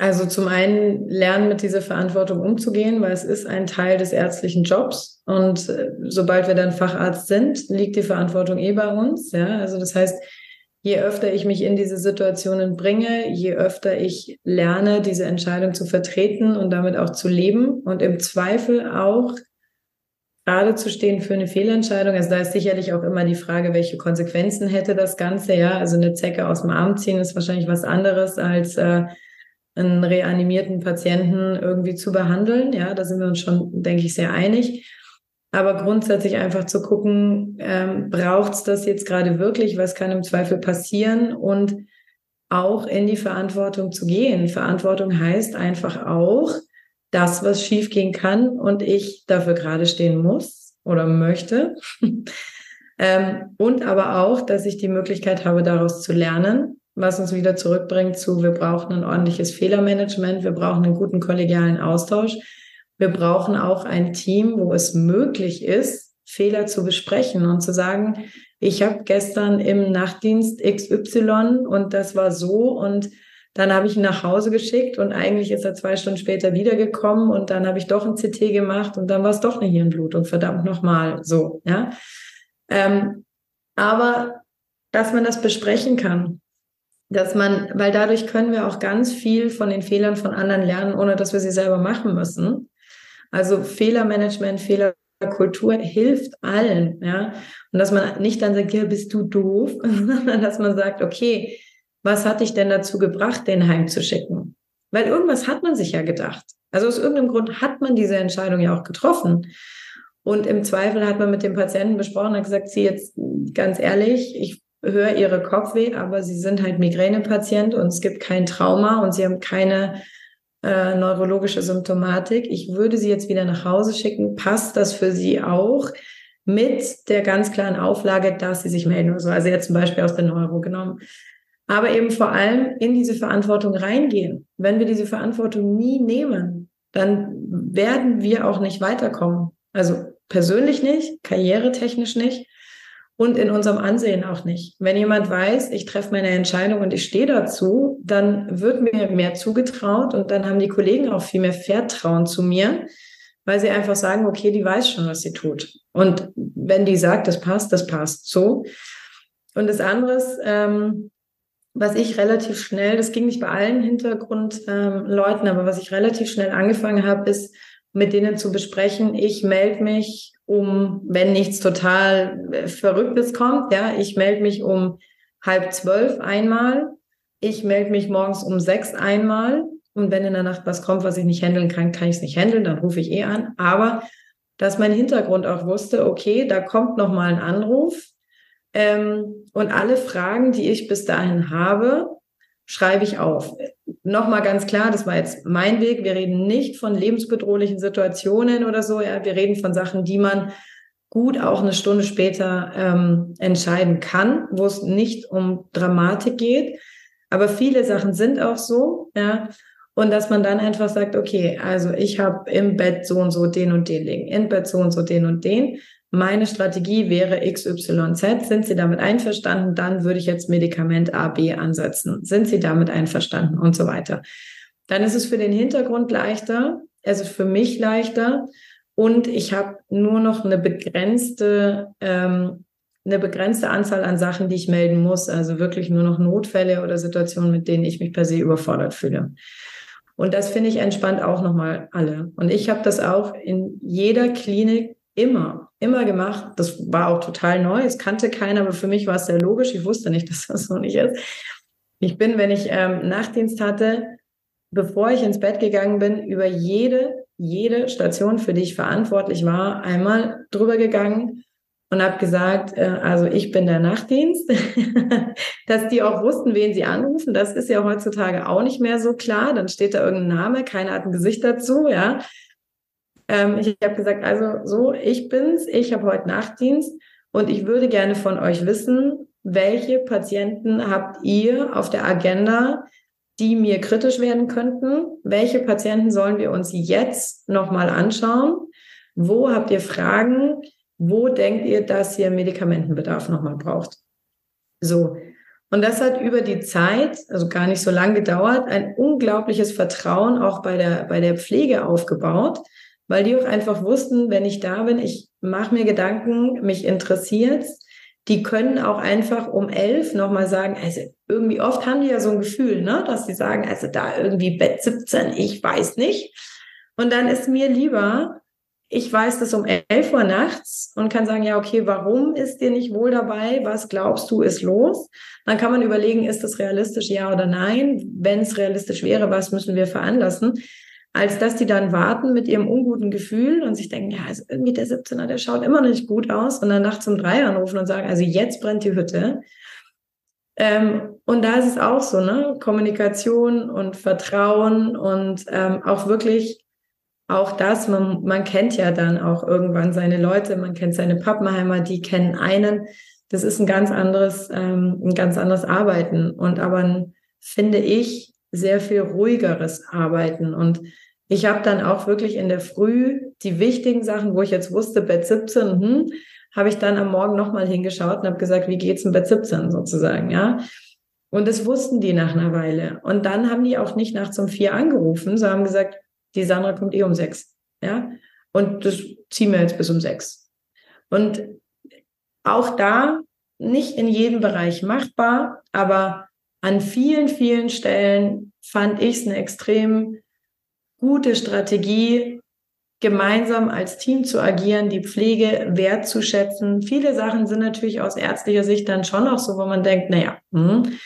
Also zum einen lernen, mit dieser Verantwortung umzugehen, weil es ist ein Teil des ärztlichen Jobs. Und äh, sobald wir dann Facharzt sind, liegt die Verantwortung eh bei uns. Ja, also das heißt, je öfter ich mich in diese Situationen bringe, je öfter ich lerne, diese Entscheidung zu vertreten und damit auch zu leben und im Zweifel auch gerade zu stehen für eine Fehlentscheidung. Also da ist sicherlich auch immer die Frage, welche Konsequenzen hätte das Ganze. Ja, also eine Zecke aus dem Arm ziehen ist wahrscheinlich was anderes als äh, einen reanimierten Patienten irgendwie zu behandeln. Ja, da sind wir uns schon, denke ich, sehr einig. Aber grundsätzlich einfach zu gucken, ähm, braucht es das jetzt gerade wirklich? Was kann im Zweifel passieren? Und auch in die Verantwortung zu gehen. Verantwortung heißt einfach auch, das, was schiefgehen kann und ich dafür gerade stehen muss oder möchte. ähm, und aber auch, dass ich die Möglichkeit habe, daraus zu lernen was uns wieder zurückbringt zu, wir brauchen ein ordentliches Fehlermanagement, wir brauchen einen guten kollegialen Austausch. Wir brauchen auch ein Team, wo es möglich ist, Fehler zu besprechen und zu sagen, ich habe gestern im Nachtdienst XY und das war so und dann habe ich ihn nach Hause geschickt und eigentlich ist er zwei Stunden später wiedergekommen und dann habe ich doch ein CT gemacht und dann war es doch eine Hirnblutung, verdammt nochmal so, ja. Ähm, aber dass man das besprechen kann, dass man, weil dadurch können wir auch ganz viel von den Fehlern von anderen lernen, ohne dass wir sie selber machen müssen. Also Fehlermanagement, Fehlerkultur hilft allen, ja. Und dass man nicht dann sagt, ja, bist du doof, sondern dass man sagt, okay, was hat dich denn dazu gebracht, den heimzuschicken? Weil irgendwas hat man sich ja gedacht. Also aus irgendeinem Grund hat man diese Entscheidung ja auch getroffen. Und im Zweifel hat man mit dem Patienten besprochen, hat gesagt, sie jetzt ganz ehrlich, ich höre ihre Kopfweh, aber sie sind halt Migränepatient und es gibt kein Trauma und sie haben keine äh, neurologische Symptomatik. Ich würde sie jetzt wieder nach Hause schicken. Passt das für sie auch? Mit der ganz klaren Auflage, dass sie sich melden oder so. Also jetzt zum Beispiel aus der Neuro genommen. Aber eben vor allem in diese Verantwortung reingehen. Wenn wir diese Verantwortung nie nehmen, dann werden wir auch nicht weiterkommen. Also persönlich nicht, karrieretechnisch nicht und in unserem Ansehen auch nicht. Wenn jemand weiß, ich treffe meine Entscheidung und ich stehe dazu, dann wird mir mehr zugetraut und dann haben die Kollegen auch viel mehr Vertrauen zu mir, weil sie einfach sagen, okay, die weiß schon, was sie tut. Und wenn die sagt, das passt, das passt so. Und das andere ähm, was ich relativ schnell, das ging nicht bei allen Hintergrundleuten, ähm, aber was ich relativ schnell angefangen habe, ist, mit denen zu besprechen, ich melde mich um, wenn nichts total äh, Verrücktes kommt, ja, ich melde mich um halb zwölf einmal, ich melde mich morgens um sechs einmal. Und wenn in der Nacht was kommt, was ich nicht handeln kann, kann ich es nicht handeln, dann rufe ich eh an. Aber dass mein Hintergrund auch wusste, okay, da kommt noch mal ein Anruf. Ähm, und alle Fragen, die ich bis dahin habe, schreibe ich auf. Nochmal ganz klar, das war jetzt mein Weg. Wir reden nicht von lebensbedrohlichen Situationen oder so. Ja, wir reden von Sachen, die man gut auch eine Stunde später ähm, entscheiden kann, wo es nicht um Dramatik geht. Aber viele Sachen sind auch so, ja. Und dass man dann einfach sagt, okay, also ich habe im Bett so und so den und den liegen, im Bett so und so den und den meine Strategie wäre XYZ. Sind Sie damit einverstanden? Dann würde ich jetzt Medikament A, B ansetzen. Sind Sie damit einverstanden? Und so weiter. Dann ist es für den Hintergrund leichter, also für mich leichter. Und ich habe nur noch eine begrenzte, ähm, eine begrenzte Anzahl an Sachen, die ich melden muss. Also wirklich nur noch Notfälle oder Situationen, mit denen ich mich per se überfordert fühle. Und das finde ich entspannt auch nochmal alle. Und ich habe das auch in jeder Klinik immer immer gemacht. Das war auch total neu. Es kannte keiner, aber für mich war es sehr logisch. Ich wusste nicht, dass das so nicht ist. Ich bin, wenn ich ähm, Nachtdienst hatte, bevor ich ins Bett gegangen bin, über jede, jede Station, für die ich verantwortlich war, einmal drüber gegangen und habe gesagt, äh, also ich bin der Nachtdienst, dass die auch wussten, wen sie anrufen. Das ist ja heutzutage auch nicht mehr so klar. Dann steht da irgendein Name, keiner hat ein Gesicht dazu, ja. Ähm, ich habe gesagt, also so, ich bin's, ich habe heute Nachtdienst und ich würde gerne von euch wissen, welche Patienten habt ihr auf der Agenda, die mir kritisch werden könnten? Welche Patienten sollen wir uns jetzt nochmal anschauen? Wo habt ihr Fragen? Wo denkt ihr, dass ihr Medikamentenbedarf nochmal braucht? So. Und das hat über die Zeit, also gar nicht so lange gedauert, ein unglaubliches Vertrauen auch bei der, bei der Pflege aufgebaut, weil die auch einfach wussten, wenn ich da bin, ich mache mir Gedanken, mich interessiert's. Die können auch einfach um elf nochmal sagen, also irgendwie oft haben die ja so ein Gefühl, ne, dass sie sagen, also da irgendwie Bett 17, ich weiß nicht. Und dann ist mir lieber, ich weiß das um 11 Uhr nachts und kann sagen, ja, okay, warum ist dir nicht wohl dabei? Was glaubst du ist los? Dann kann man überlegen, ist das realistisch, ja oder nein? Wenn es realistisch wäre, was müssen wir veranlassen? Als dass die dann warten mit ihrem unguten Gefühl und sich denken, ja, also irgendwie der 17er, der schaut immer noch nicht gut aus und dann nachts um drei anrufen und sagen, also jetzt brennt die Hütte. Ähm, und da ist es auch so, ne? Kommunikation und Vertrauen und ähm, auch wirklich auch das, man, man kennt ja dann auch irgendwann seine Leute, man kennt seine Pappenheimer, die kennen einen. Das ist ein ganz anderes, ähm, ein ganz anderes Arbeiten und aber finde ich, sehr viel ruhigeres Arbeiten. Und ich habe dann auch wirklich in der Früh die wichtigen Sachen, wo ich jetzt wusste, Bett 17, hm, habe ich dann am Morgen nochmal hingeschaut und habe gesagt, wie geht's im Bett 17 sozusagen, ja. Und das wussten die nach einer Weile. Und dann haben die auch nicht nachts um vier angerufen, sondern haben gesagt, die Sandra kommt eh um sechs. Ja. Und das ziehen wir jetzt bis um sechs. Und auch da nicht in jedem Bereich machbar, aber an vielen, vielen Stellen fand ich es eine extrem gute Strategie, gemeinsam als Team zu agieren, die Pflege wertzuschätzen. Viele Sachen sind natürlich aus ärztlicher Sicht dann schon auch so, wo man denkt, naja, hm,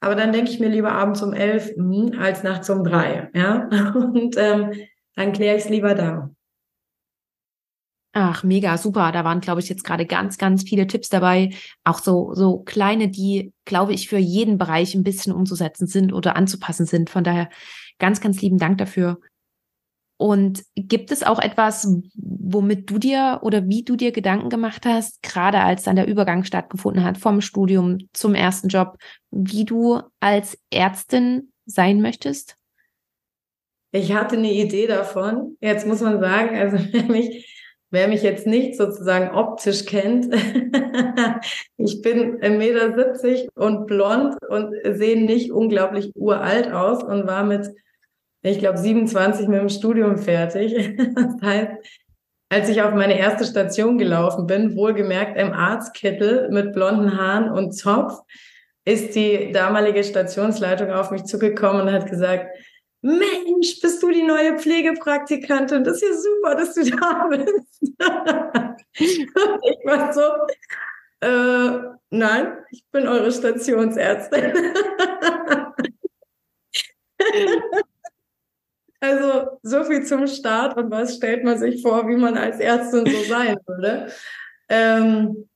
aber dann denke ich mir lieber abends um elf hm, als nachts um drei. Ja? Und ähm, dann kläre ich es lieber da. Ach, mega, super. Da waren, glaube ich, jetzt gerade ganz, ganz viele Tipps dabei. Auch so, so kleine, die, glaube ich, für jeden Bereich ein bisschen umzusetzen sind oder anzupassen sind. Von daher ganz, ganz lieben Dank dafür. Und gibt es auch etwas, womit du dir oder wie du dir Gedanken gemacht hast, gerade als dann der Übergang stattgefunden hat vom Studium zum ersten Job, wie du als Ärztin sein möchtest? Ich hatte eine Idee davon. Jetzt muss man sagen, also wer mich, wer mich jetzt nicht sozusagen optisch kennt, ich bin 1,70 Meter und blond und sehe nicht unglaublich uralt aus und war mit ich glaube, 27 mit dem Studium fertig. Das heißt, als ich auf meine erste Station gelaufen bin, wohlgemerkt im Arztkittel mit blonden Haaren und Zopf, ist die damalige Stationsleitung auf mich zugekommen und hat gesagt, Mensch, bist du die neue Pflegepraktikantin? Das ist ja super, dass du da bist. und ich war so, äh, nein, ich bin eure Stationsärztin. Also so viel zum Start und was stellt man sich vor, wie man als Ärztin so sein würde. Ähm,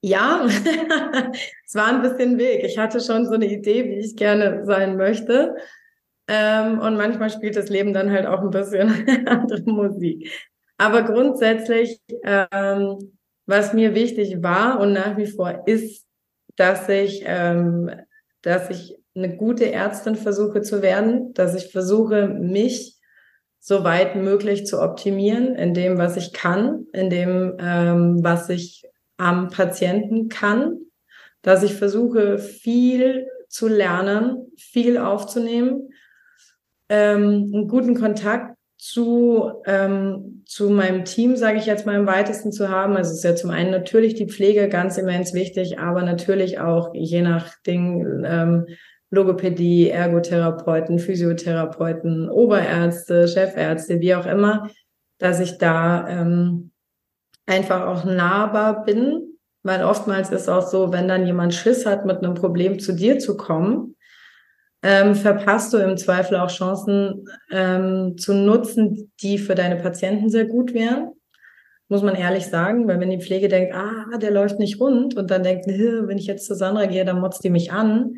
ja, es war ein bisschen Weg. Ich hatte schon so eine Idee, wie ich gerne sein möchte. Ähm, und manchmal spielt das Leben dann halt auch ein bisschen andere Musik. Aber grundsätzlich, ähm, was mir wichtig war und nach wie vor ist, dass ich, ähm, dass ich eine gute Ärztin versuche zu werden, dass ich versuche, mich so weit möglich zu optimieren in dem, was ich kann, in dem, ähm, was ich am Patienten kann, dass ich versuche, viel zu lernen, viel aufzunehmen, ähm, einen guten Kontakt zu, ähm, zu meinem Team, sage ich jetzt mal im weitesten zu haben. Also es ist ja zum einen natürlich die Pflege ganz immens wichtig, aber natürlich auch je nach Ding ähm, Logopädie, Ergotherapeuten, Physiotherapeuten, Oberärzte, Chefärzte, wie auch immer, dass ich da ähm, einfach auch nahbar bin, weil oftmals ist auch so, wenn dann jemand Schiss hat, mit einem Problem zu dir zu kommen, ähm, verpasst du im Zweifel auch Chancen ähm, zu nutzen, die für deine Patienten sehr gut wären. muss man ehrlich sagen, weil wenn die Pflege denkt, ah, der läuft nicht rund und dann denkt, wenn ich jetzt zu Sandra gehe, dann motzt die mich an,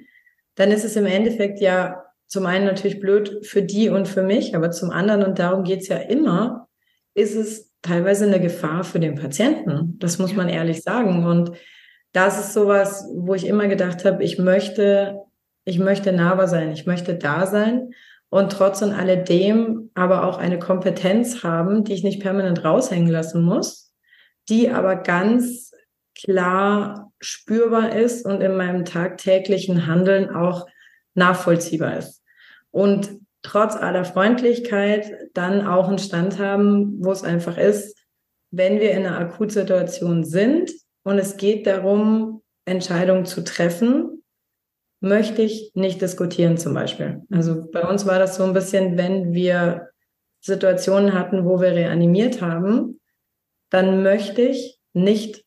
dann ist es im Endeffekt ja zum einen natürlich blöd für die und für mich, aber zum anderen, und darum geht's ja immer, ist es teilweise eine Gefahr für den Patienten. Das muss man ehrlich sagen. Und das ist sowas, wo ich immer gedacht habe, ich möchte, ich möchte nahbar sein, ich möchte da sein und trotz und alledem aber auch eine Kompetenz haben, die ich nicht permanent raushängen lassen muss, die aber ganz klar spürbar ist und in meinem tagtäglichen Handeln auch nachvollziehbar ist. Und trotz aller Freundlichkeit dann auch einen Stand haben, wo es einfach ist, wenn wir in einer Akutsituation sind und es geht darum, Entscheidungen zu treffen, möchte ich nicht diskutieren zum Beispiel. Also bei uns war das so ein bisschen, wenn wir Situationen hatten, wo wir reanimiert haben, dann möchte ich nicht,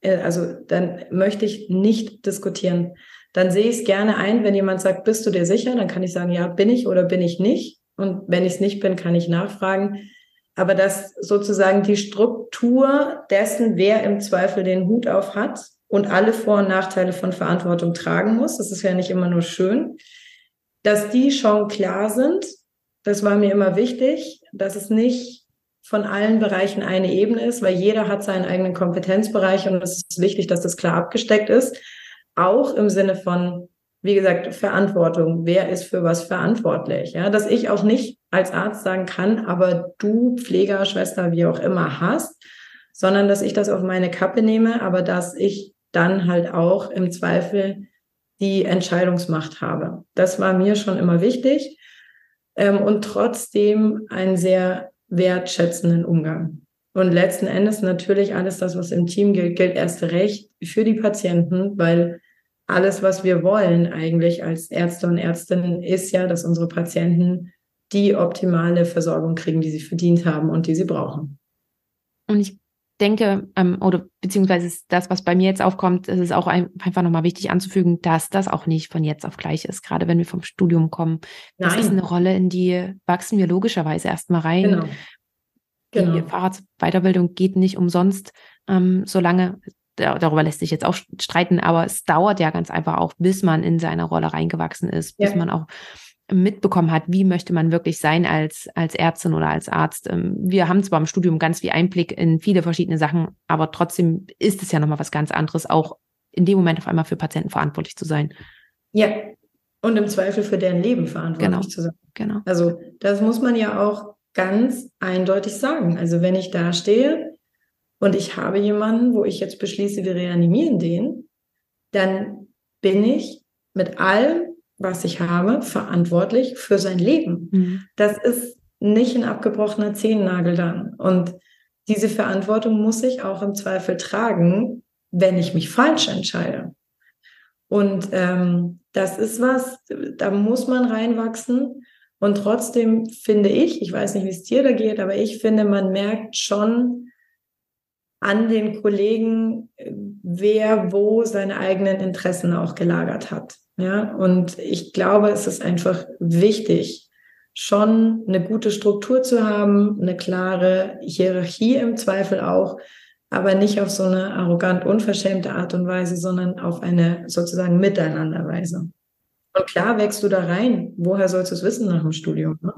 äh, also dann möchte ich nicht diskutieren. Dann sehe ich es gerne ein, wenn jemand sagt, bist du dir sicher? Dann kann ich sagen, ja, bin ich oder bin ich nicht. Und wenn ich es nicht bin, kann ich nachfragen. Aber dass sozusagen die Struktur dessen, wer im Zweifel den Hut auf hat, und alle Vor- und Nachteile von Verantwortung tragen muss. Das ist ja nicht immer nur schön. Dass die schon klar sind, das war mir immer wichtig, dass es nicht von allen Bereichen eine Ebene ist, weil jeder hat seinen eigenen Kompetenzbereich und es ist wichtig, dass das klar abgesteckt ist. Auch im Sinne von, wie gesagt, Verantwortung. Wer ist für was verantwortlich? Ja, dass ich auch nicht als Arzt sagen kann, aber du Pfleger, Schwester, wie auch immer hast, sondern dass ich das auf meine Kappe nehme, aber dass ich dann halt auch im Zweifel die Entscheidungsmacht habe. Das war mir schon immer wichtig ähm, und trotzdem einen sehr wertschätzenden Umgang. Und letzten Endes natürlich alles das, was im Team gilt, gilt erst recht für die Patienten, weil alles, was wir wollen eigentlich als Ärzte und Ärztinnen, ist ja, dass unsere Patienten die optimale Versorgung kriegen, die sie verdient haben und die sie brauchen. Und ich denke, ähm, oder beziehungsweise das, was bei mir jetzt aufkommt, ist es auch ein, einfach nochmal wichtig anzufügen, dass das auch nicht von jetzt auf gleich ist, gerade wenn wir vom Studium kommen. Das Nein. ist eine Rolle, in die wachsen wir logischerweise erstmal rein. Genau. Genau. Die Fahrradweiterbildung geht nicht umsonst, ähm, solange, darüber lässt sich jetzt auch streiten, aber es dauert ja ganz einfach auch, bis man in seine Rolle reingewachsen ist, bis ja. man auch mitbekommen hat, wie möchte man wirklich sein als, als Ärztin oder als Arzt. Ähm, wir haben zwar im Studium ganz viel Einblick in viele verschiedene Sachen, aber trotzdem ist es ja nochmal was ganz anderes, auch in dem Moment auf einmal für Patienten verantwortlich zu sein. Ja, und im Zweifel für deren Leben verantwortlich genau. zu sein. Genau. Also das muss man ja auch ganz eindeutig sagen. Also wenn ich da stehe und ich habe jemanden, wo ich jetzt beschließe, wir reanimieren den, dann bin ich mit allem, was ich habe, verantwortlich für sein Leben. Mhm. Das ist nicht ein abgebrochener Zehennagel dann. Und diese Verantwortung muss ich auch im Zweifel tragen, wenn ich mich falsch entscheide. Und ähm, das ist was, da muss man reinwachsen. Und trotzdem finde ich, ich weiß nicht, wie es dir da geht, aber ich finde, man merkt schon an den Kollegen, wer wo seine eigenen Interessen auch gelagert hat. Ja, und ich glaube, es ist einfach wichtig, schon eine gute Struktur zu haben, eine klare Hierarchie im Zweifel auch, aber nicht auf so eine arrogant unverschämte Art und Weise, sondern auf eine sozusagen Miteinanderweise. Und klar wächst du da rein. Woher sollst du es wissen nach dem Studium? Ne?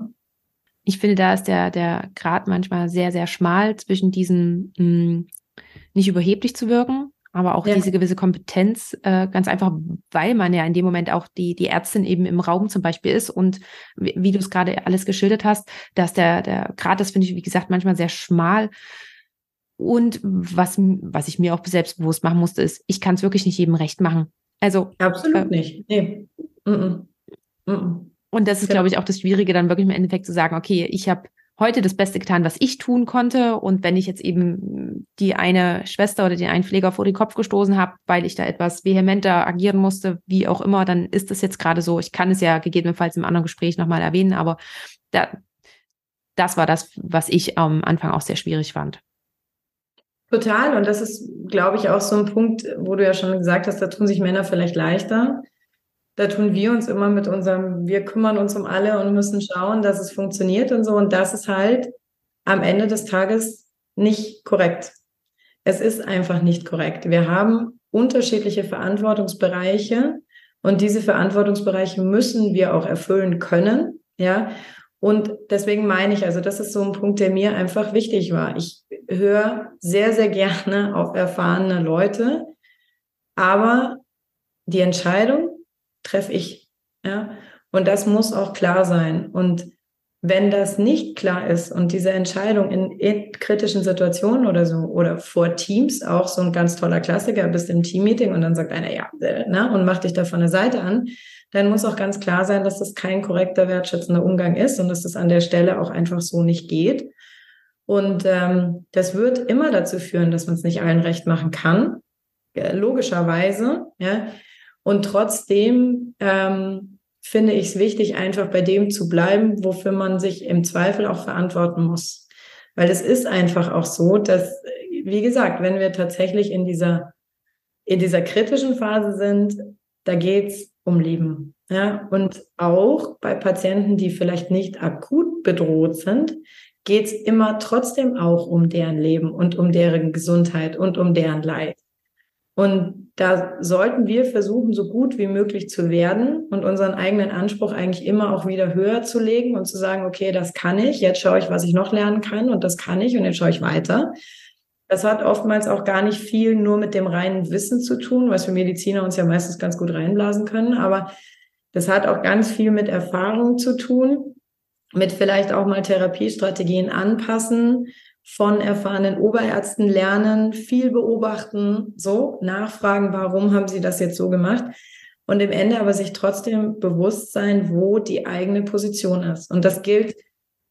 Ich finde, da ist der, der Grad manchmal sehr, sehr schmal zwischen diesen, mh, hm, nicht überheblich zu wirken, aber auch ja. diese gewisse Kompetenz, äh, ganz einfach, weil man ja in dem Moment auch die, die Ärztin eben im Raum zum Beispiel ist und wie, wie du es gerade alles geschildert hast, dass der, der Grad ist, finde ich, wie gesagt, manchmal sehr schmal. Und was, was ich mir auch selbstbewusst machen musste, ist, ich kann es wirklich nicht jedem recht machen. Also. Absolut äh, nicht. Nee. Mm -mm. Mm und das ist, genau. glaube ich, auch das Schwierige, dann wirklich im Endeffekt zu sagen, okay, ich habe heute das Beste getan, was ich tun konnte. Und wenn ich jetzt eben die eine Schwester oder den einen Pfleger vor den Kopf gestoßen habe, weil ich da etwas vehementer agieren musste, wie auch immer, dann ist das jetzt gerade so. Ich kann es ja gegebenenfalls im anderen Gespräch nochmal erwähnen, aber da, das war das, was ich am Anfang auch sehr schwierig fand. Total. Und das ist, glaube ich, auch so ein Punkt, wo du ja schon gesagt hast, da tun sich Männer vielleicht leichter da tun wir uns immer mit unserem, wir kümmern uns um alle und müssen schauen, dass es funktioniert und so. Und das ist halt am Ende des Tages nicht korrekt. Es ist einfach nicht korrekt. Wir haben unterschiedliche Verantwortungsbereiche und diese Verantwortungsbereiche müssen wir auch erfüllen können. Ja, und deswegen meine ich, also das ist so ein Punkt, der mir einfach wichtig war. Ich höre sehr, sehr gerne auf erfahrene Leute, aber die Entscheidung treffe ich. Ja, und das muss auch klar sein. Und wenn das nicht klar ist und diese Entscheidung in, kritischen Situationen oder so oder vor Teams auch so ein ganz toller Klassiker, bist im Teammeeting und dann sagt einer ja ne, und macht dich da von der Seite an, dann muss auch ganz klar sein, dass das kein korrekter, wertschätzender Umgang ist und dass das an der Stelle auch einfach so nicht geht. Und ähm, das wird immer dazu führen, dass man es nicht allen recht machen kann, äh, logischerweise. Ja. Und trotzdem ähm, finde ich es wichtig, einfach bei dem zu bleiben, wofür man sich im Zweifel auch verantworten muss. Weil es ist einfach auch so, dass, wie gesagt, wenn wir tatsächlich in dieser, in dieser kritischen Phase sind, da geht's um Leben. Ja, und auch bei Patienten, die vielleicht nicht akut bedroht sind, geht's immer trotzdem auch um deren Leben und um deren Gesundheit und um deren Leid. Und da sollten wir versuchen, so gut wie möglich zu werden und unseren eigenen Anspruch eigentlich immer auch wieder höher zu legen und zu sagen, okay, das kann ich, jetzt schaue ich, was ich noch lernen kann und das kann ich und jetzt schaue ich weiter. Das hat oftmals auch gar nicht viel nur mit dem reinen Wissen zu tun, was wir Mediziner uns ja meistens ganz gut reinblasen können, aber das hat auch ganz viel mit Erfahrung zu tun, mit vielleicht auch mal Therapiestrategien anpassen, von erfahrenen Oberärzten lernen, viel beobachten, so nachfragen, warum haben sie das jetzt so gemacht und im Ende aber sich trotzdem bewusst sein, wo die eigene Position ist. Und das gilt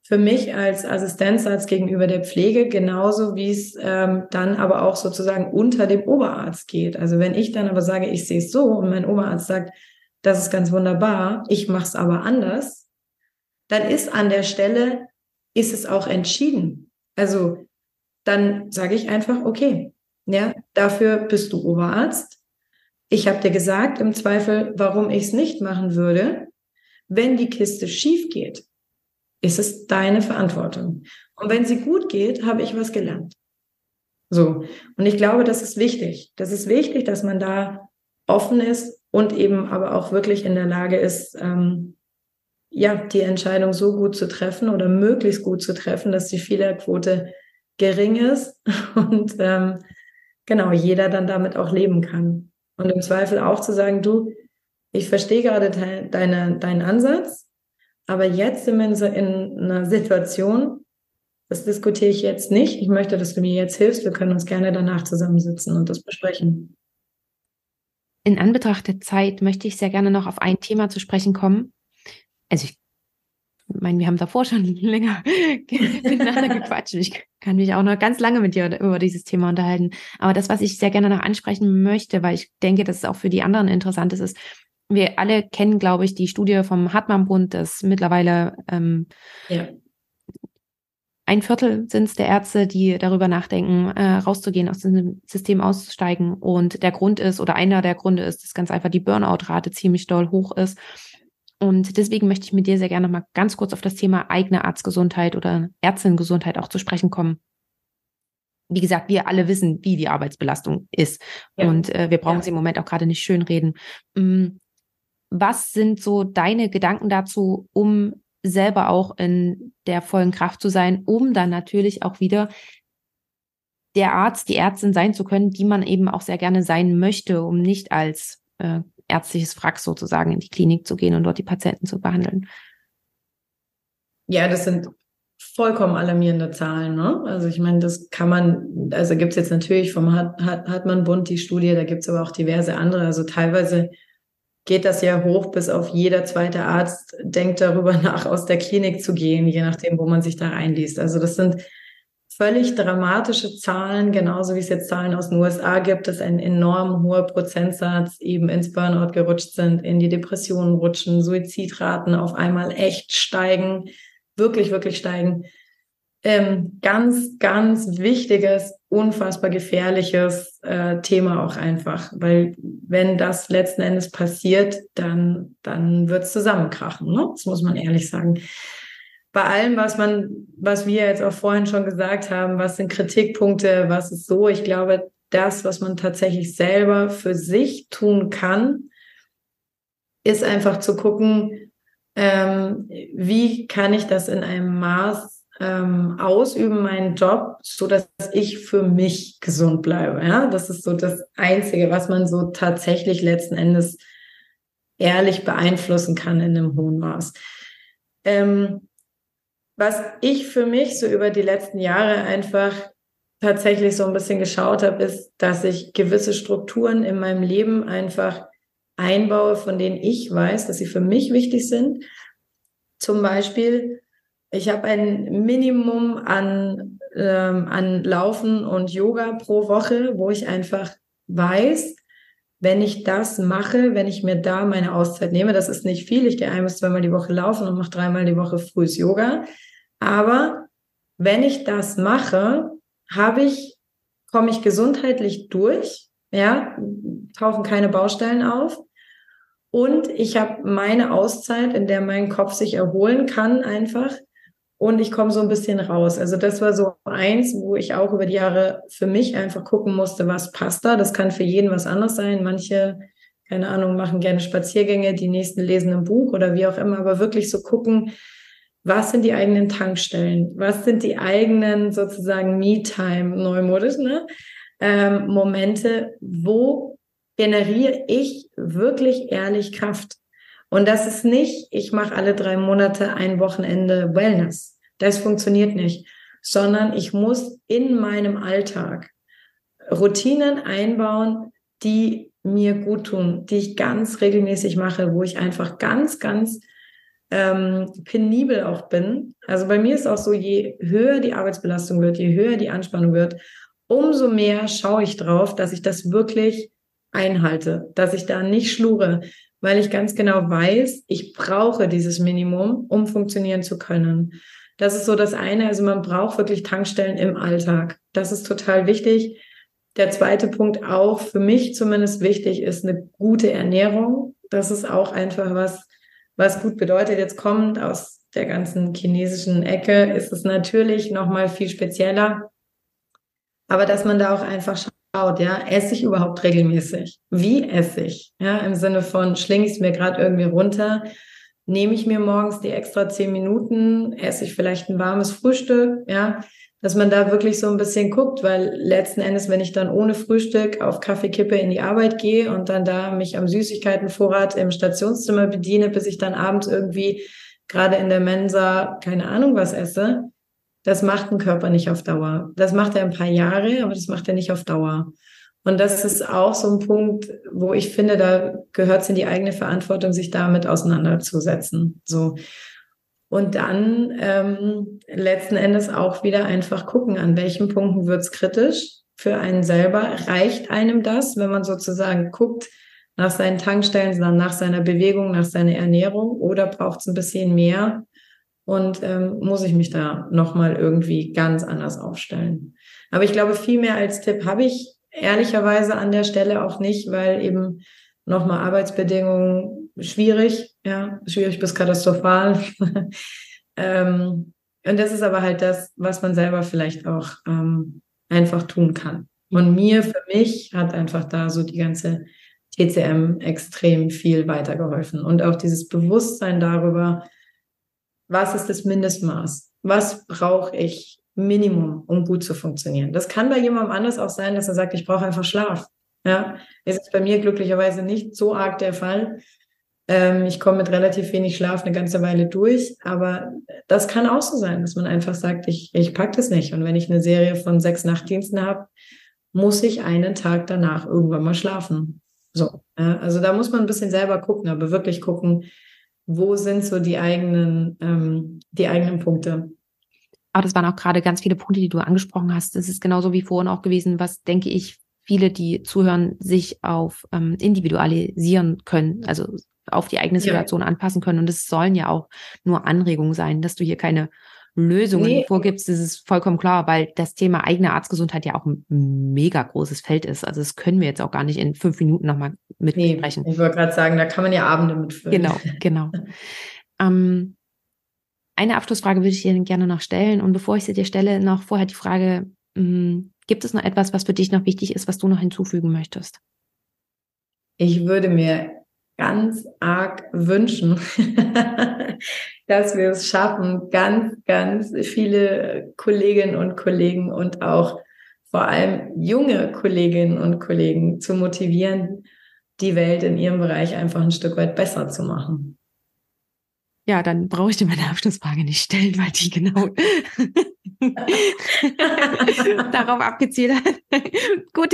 für mich als Assistenzarzt gegenüber der Pflege genauso, wie es ähm, dann aber auch sozusagen unter dem Oberarzt geht. Also wenn ich dann aber sage, ich sehe es so und mein Oberarzt sagt, das ist ganz wunderbar, ich mache es aber anders, dann ist an der Stelle, ist es auch entschieden. Also dann sage ich einfach, okay, ja, dafür bist du Oberarzt. Ich habe dir gesagt, im Zweifel, warum ich es nicht machen würde. Wenn die Kiste schief geht, ist es deine Verantwortung. Und wenn sie gut geht, habe ich was gelernt. So. Und ich glaube, das ist wichtig. Das ist wichtig, dass man da offen ist und eben aber auch wirklich in der Lage ist, ähm, ja, die Entscheidung so gut zu treffen oder möglichst gut zu treffen, dass die Fehlerquote gering ist und ähm, genau jeder dann damit auch leben kann. Und im Zweifel auch zu sagen, du, ich verstehe gerade de deine, deinen Ansatz, aber jetzt sind wir in, so in einer Situation, das diskutiere ich jetzt nicht. Ich möchte, dass du mir jetzt hilfst. Wir können uns gerne danach zusammensitzen und das besprechen. In Anbetracht der Zeit möchte ich sehr gerne noch auf ein Thema zu sprechen kommen, also ich meine, wir haben davor schon länger miteinander gequatscht. Ich kann mich auch noch ganz lange mit dir über dieses Thema unterhalten. Aber das, was ich sehr gerne noch ansprechen möchte, weil ich denke, dass es auch für die anderen interessant ist, ist, wir alle kennen, glaube ich, die Studie vom Hartmann-Bund, dass mittlerweile ähm, ja. ein Viertel sind es der Ärzte, die darüber nachdenken, äh, rauszugehen, aus dem System auszusteigen. Und der Grund ist, oder einer der Gründe ist, dass ganz einfach die Burnout-Rate ziemlich doll hoch ist. Und deswegen möchte ich mit dir sehr gerne mal ganz kurz auf das Thema eigene Arztgesundheit oder Ärztinnengesundheit auch zu sprechen kommen. Wie gesagt, wir alle wissen, wie die Arbeitsbelastung ist. Ja. Und äh, wir brauchen ja. sie im Moment auch gerade nicht schönreden. Mm, was sind so deine Gedanken dazu, um selber auch in der vollen Kraft zu sein, um dann natürlich auch wieder der Arzt, die Ärztin sein zu können, die man eben auch sehr gerne sein möchte, um nicht als äh, ärztliches Frack sozusagen in die Klinik zu gehen und dort die Patienten zu behandeln. Ja, das sind vollkommen alarmierende Zahlen. Ne? Also ich meine, das kann man, also gibt es jetzt natürlich vom Hartmann-Bund die Studie, da gibt es aber auch diverse andere. Also teilweise geht das ja hoch, bis auf jeder zweite Arzt denkt darüber nach, aus der Klinik zu gehen, je nachdem, wo man sich da einliest. Also das sind völlig dramatische Zahlen, genauso wie es jetzt Zahlen aus den USA gibt, dass ein enorm hoher Prozentsatz eben ins Burnout gerutscht sind, in die Depressionen rutschen, Suizidraten auf einmal echt steigen, wirklich, wirklich steigen. Ähm, ganz, ganz wichtiges, unfassbar gefährliches äh, Thema auch einfach, weil wenn das letzten Endes passiert, dann, dann wird es zusammenkrachen. Ne? Das muss man ehrlich sagen. Bei allem, was man, was wir jetzt auch vorhin schon gesagt haben, was sind Kritikpunkte, was ist so, ich glaube, das, was man tatsächlich selber für sich tun kann, ist einfach zu gucken, ähm, wie kann ich das in einem Maß ähm, ausüben, meinen Job, so dass ich für mich gesund bleibe. Ja, das ist so das Einzige, was man so tatsächlich letzten Endes ehrlich beeinflussen kann in einem hohen Maß. Ähm, was ich für mich so über die letzten Jahre einfach tatsächlich so ein bisschen geschaut habe, ist, dass ich gewisse Strukturen in meinem Leben einfach einbaue, von denen ich weiß, dass sie für mich wichtig sind. Zum Beispiel, ich habe ein Minimum an, ähm, an Laufen und Yoga pro Woche, wo ich einfach weiß, wenn ich das mache, wenn ich mir da meine Auszeit nehme, das ist nicht viel. Ich gehe ein bis zweimal die Woche laufen und mache dreimal die Woche frühes Yoga. Aber wenn ich das mache, habe ich, komme ich gesundheitlich durch, ja, tauchen keine Baustellen auf. Und ich habe meine Auszeit, in der mein Kopf sich erholen kann, einfach. Und ich komme so ein bisschen raus. Also das war so eins, wo ich auch über die Jahre für mich einfach gucken musste, was passt da. Das kann für jeden was anderes sein. Manche, keine Ahnung, machen gerne Spaziergänge, die nächsten lesen ein Buch oder wie auch immer. Aber wirklich so gucken, was sind die eigenen Tankstellen? Was sind die eigenen sozusagen Me-Time, neumodisch, ne? Ähm, Momente, wo generiere ich wirklich ehrlich Kraft? Und das ist nicht, ich mache alle drei Monate ein Wochenende Wellness. Das funktioniert nicht, sondern ich muss in meinem Alltag Routinen einbauen, die mir gut tun, die ich ganz regelmäßig mache, wo ich einfach ganz, ganz ähm, penibel auch bin. Also bei mir ist auch so, je höher die Arbeitsbelastung wird, je höher die Anspannung wird, umso mehr schaue ich drauf, dass ich das wirklich einhalte, dass ich da nicht schlure, weil ich ganz genau weiß, ich brauche dieses Minimum, um funktionieren zu können. Das ist so das eine. Also man braucht wirklich Tankstellen im Alltag. Das ist total wichtig. Der zweite Punkt auch für mich zumindest wichtig ist eine gute Ernährung. Das ist auch einfach was, was gut bedeutet, jetzt kommt aus der ganzen chinesischen Ecke, ist es natürlich noch mal viel spezieller. Aber dass man da auch einfach schaut, ja, esse ich überhaupt regelmäßig? Wie esse ich? Ja, im Sinne von, schlinge ich es mir gerade irgendwie runter? Nehme ich mir morgens die extra zehn Minuten? Esse ich vielleicht ein warmes Frühstück? Ja, dass man da wirklich so ein bisschen guckt, weil letzten Endes, wenn ich dann ohne Frühstück auf Kaffeekippe in die Arbeit gehe und dann da mich am Süßigkeitenvorrat im Stationszimmer bediene, bis ich dann abends irgendwie gerade in der Mensa keine Ahnung was esse, das macht ein Körper nicht auf Dauer. Das macht er ein paar Jahre, aber das macht er nicht auf Dauer. Und das ist auch so ein Punkt, wo ich finde, da gehört es in die eigene Verantwortung, sich damit auseinanderzusetzen. So. Und dann ähm, letzten Endes auch wieder einfach gucken, an welchen Punkten wird's kritisch für einen selber. Reicht einem das, wenn man sozusagen guckt nach seinen Tankstellen, nach seiner Bewegung, nach seiner Ernährung oder braucht's ein bisschen mehr? Und ähm, muss ich mich da nochmal irgendwie ganz anders aufstellen? Aber ich glaube, viel mehr als Tipp habe ich ehrlicherweise an der Stelle auch nicht, weil eben nochmal Arbeitsbedingungen schwierig, ja, schwierig bis katastrophal. ähm, und das ist aber halt das, was man selber vielleicht auch ähm, einfach tun kann. Und mir, für mich, hat einfach da so die ganze TCM extrem viel weitergeholfen. Und auch dieses Bewusstsein darüber, was ist das Mindestmaß? Was brauche ich Minimum, um gut zu funktionieren? Das kann bei jemandem anders auch sein, dass er sagt, ich brauche einfach Schlaf. Ja, ist bei mir glücklicherweise nicht so arg der Fall. Ähm, ich komme mit relativ wenig Schlaf eine ganze Weile durch, aber das kann auch so sein, dass man einfach sagt, ich, ich pack das nicht. Und wenn ich eine Serie von sechs Nachtdiensten habe, muss ich einen Tag danach irgendwann mal schlafen. So, ja, also da muss man ein bisschen selber gucken, aber wirklich gucken, wo sind so die eigenen, ähm, die eigenen Punkte. Aber das waren auch gerade ganz viele Punkte, die du angesprochen hast. Das ist genauso wie vorhin auch gewesen, was denke ich, viele, die zuhören, sich auf ähm, individualisieren können, also auf die eigene Situation ja. anpassen können. Und es sollen ja auch nur Anregungen sein, dass du hier keine Lösungen nee. vorgibst, das ist vollkommen klar, weil das Thema eigene Arztgesundheit ja auch ein mega großes Feld ist. Also das können wir jetzt auch gar nicht in fünf Minuten nochmal mit nee, besprechen. Ich wollte gerade sagen, da kann man ja Abende mitfüllen. Genau, genau. ähm, eine Abschlussfrage würde ich dir gerne noch stellen. Und bevor ich sie dir stelle, noch vorher die Frage, mh, hm, gibt es noch etwas, was für dich noch wichtig ist, was du noch hinzufügen möchtest? Ich würde mir ganz arg wünschen, dass wir es schaffen, ganz, ganz viele Kolleginnen und Kollegen und auch vor allem junge Kolleginnen und Kollegen zu motivieren, die Welt in ihrem Bereich einfach ein Stück weit besser zu machen. Ja, dann brauche ich dir meine Abschlussfrage nicht stellen, weil die genau darauf abgezielt hat. Gut.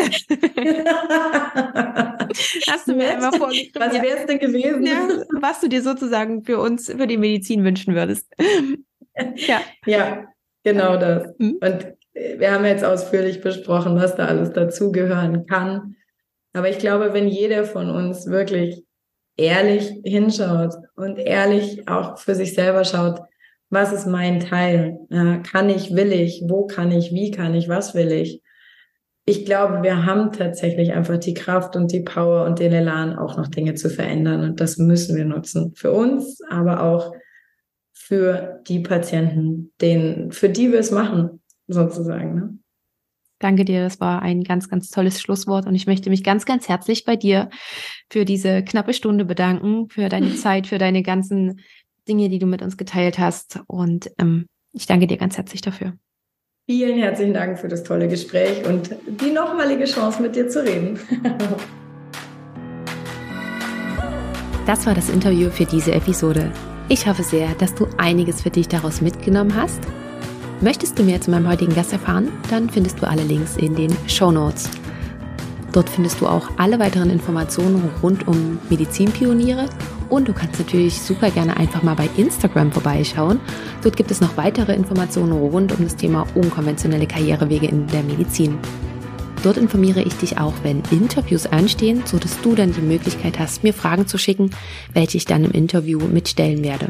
Hast du mir einmal vorgeschrieben. Was wäre es denn gewesen? Ja, was du dir sozusagen für uns, für die Medizin wünschen würdest. ja. ja, genau das. Mhm. Und wir haben jetzt ausführlich besprochen, was da alles dazugehören kann. Aber ich glaube, wenn jeder von uns wirklich ehrlich hinschaut und ehrlich auch für sich selber schaut, was ist mein Teil? Kann ich, will ich? Wo kann ich? Wie kann ich? Was will ich? Ich glaube, wir haben tatsächlich einfach die Kraft und die Power und den Elan, auch noch Dinge zu verändern. Und das müssen wir nutzen. Für uns, aber auch für die Patienten, denen, für die wir es machen, sozusagen. Ne? Danke dir, das war ein ganz, ganz tolles Schlusswort und ich möchte mich ganz, ganz herzlich bei dir für diese knappe Stunde bedanken, für deine Zeit, für deine ganzen Dinge, die du mit uns geteilt hast und ähm, ich danke dir ganz herzlich dafür. Vielen herzlichen Dank für das tolle Gespräch und die nochmalige Chance, mit dir zu reden. das war das Interview für diese Episode. Ich hoffe sehr, dass du einiges für dich daraus mitgenommen hast Möchtest du mehr zu meinem heutigen Gast erfahren? Dann findest du alle Links in den Show Notes. Dort findest du auch alle weiteren Informationen rund um Medizinpioniere und du kannst natürlich super gerne einfach mal bei Instagram vorbeischauen. Dort gibt es noch weitere Informationen rund um das Thema unkonventionelle Karrierewege in der Medizin. Dort informiere ich dich auch, wenn Interviews anstehen, sodass du dann die Möglichkeit hast, mir Fragen zu schicken, welche ich dann im Interview mitstellen werde.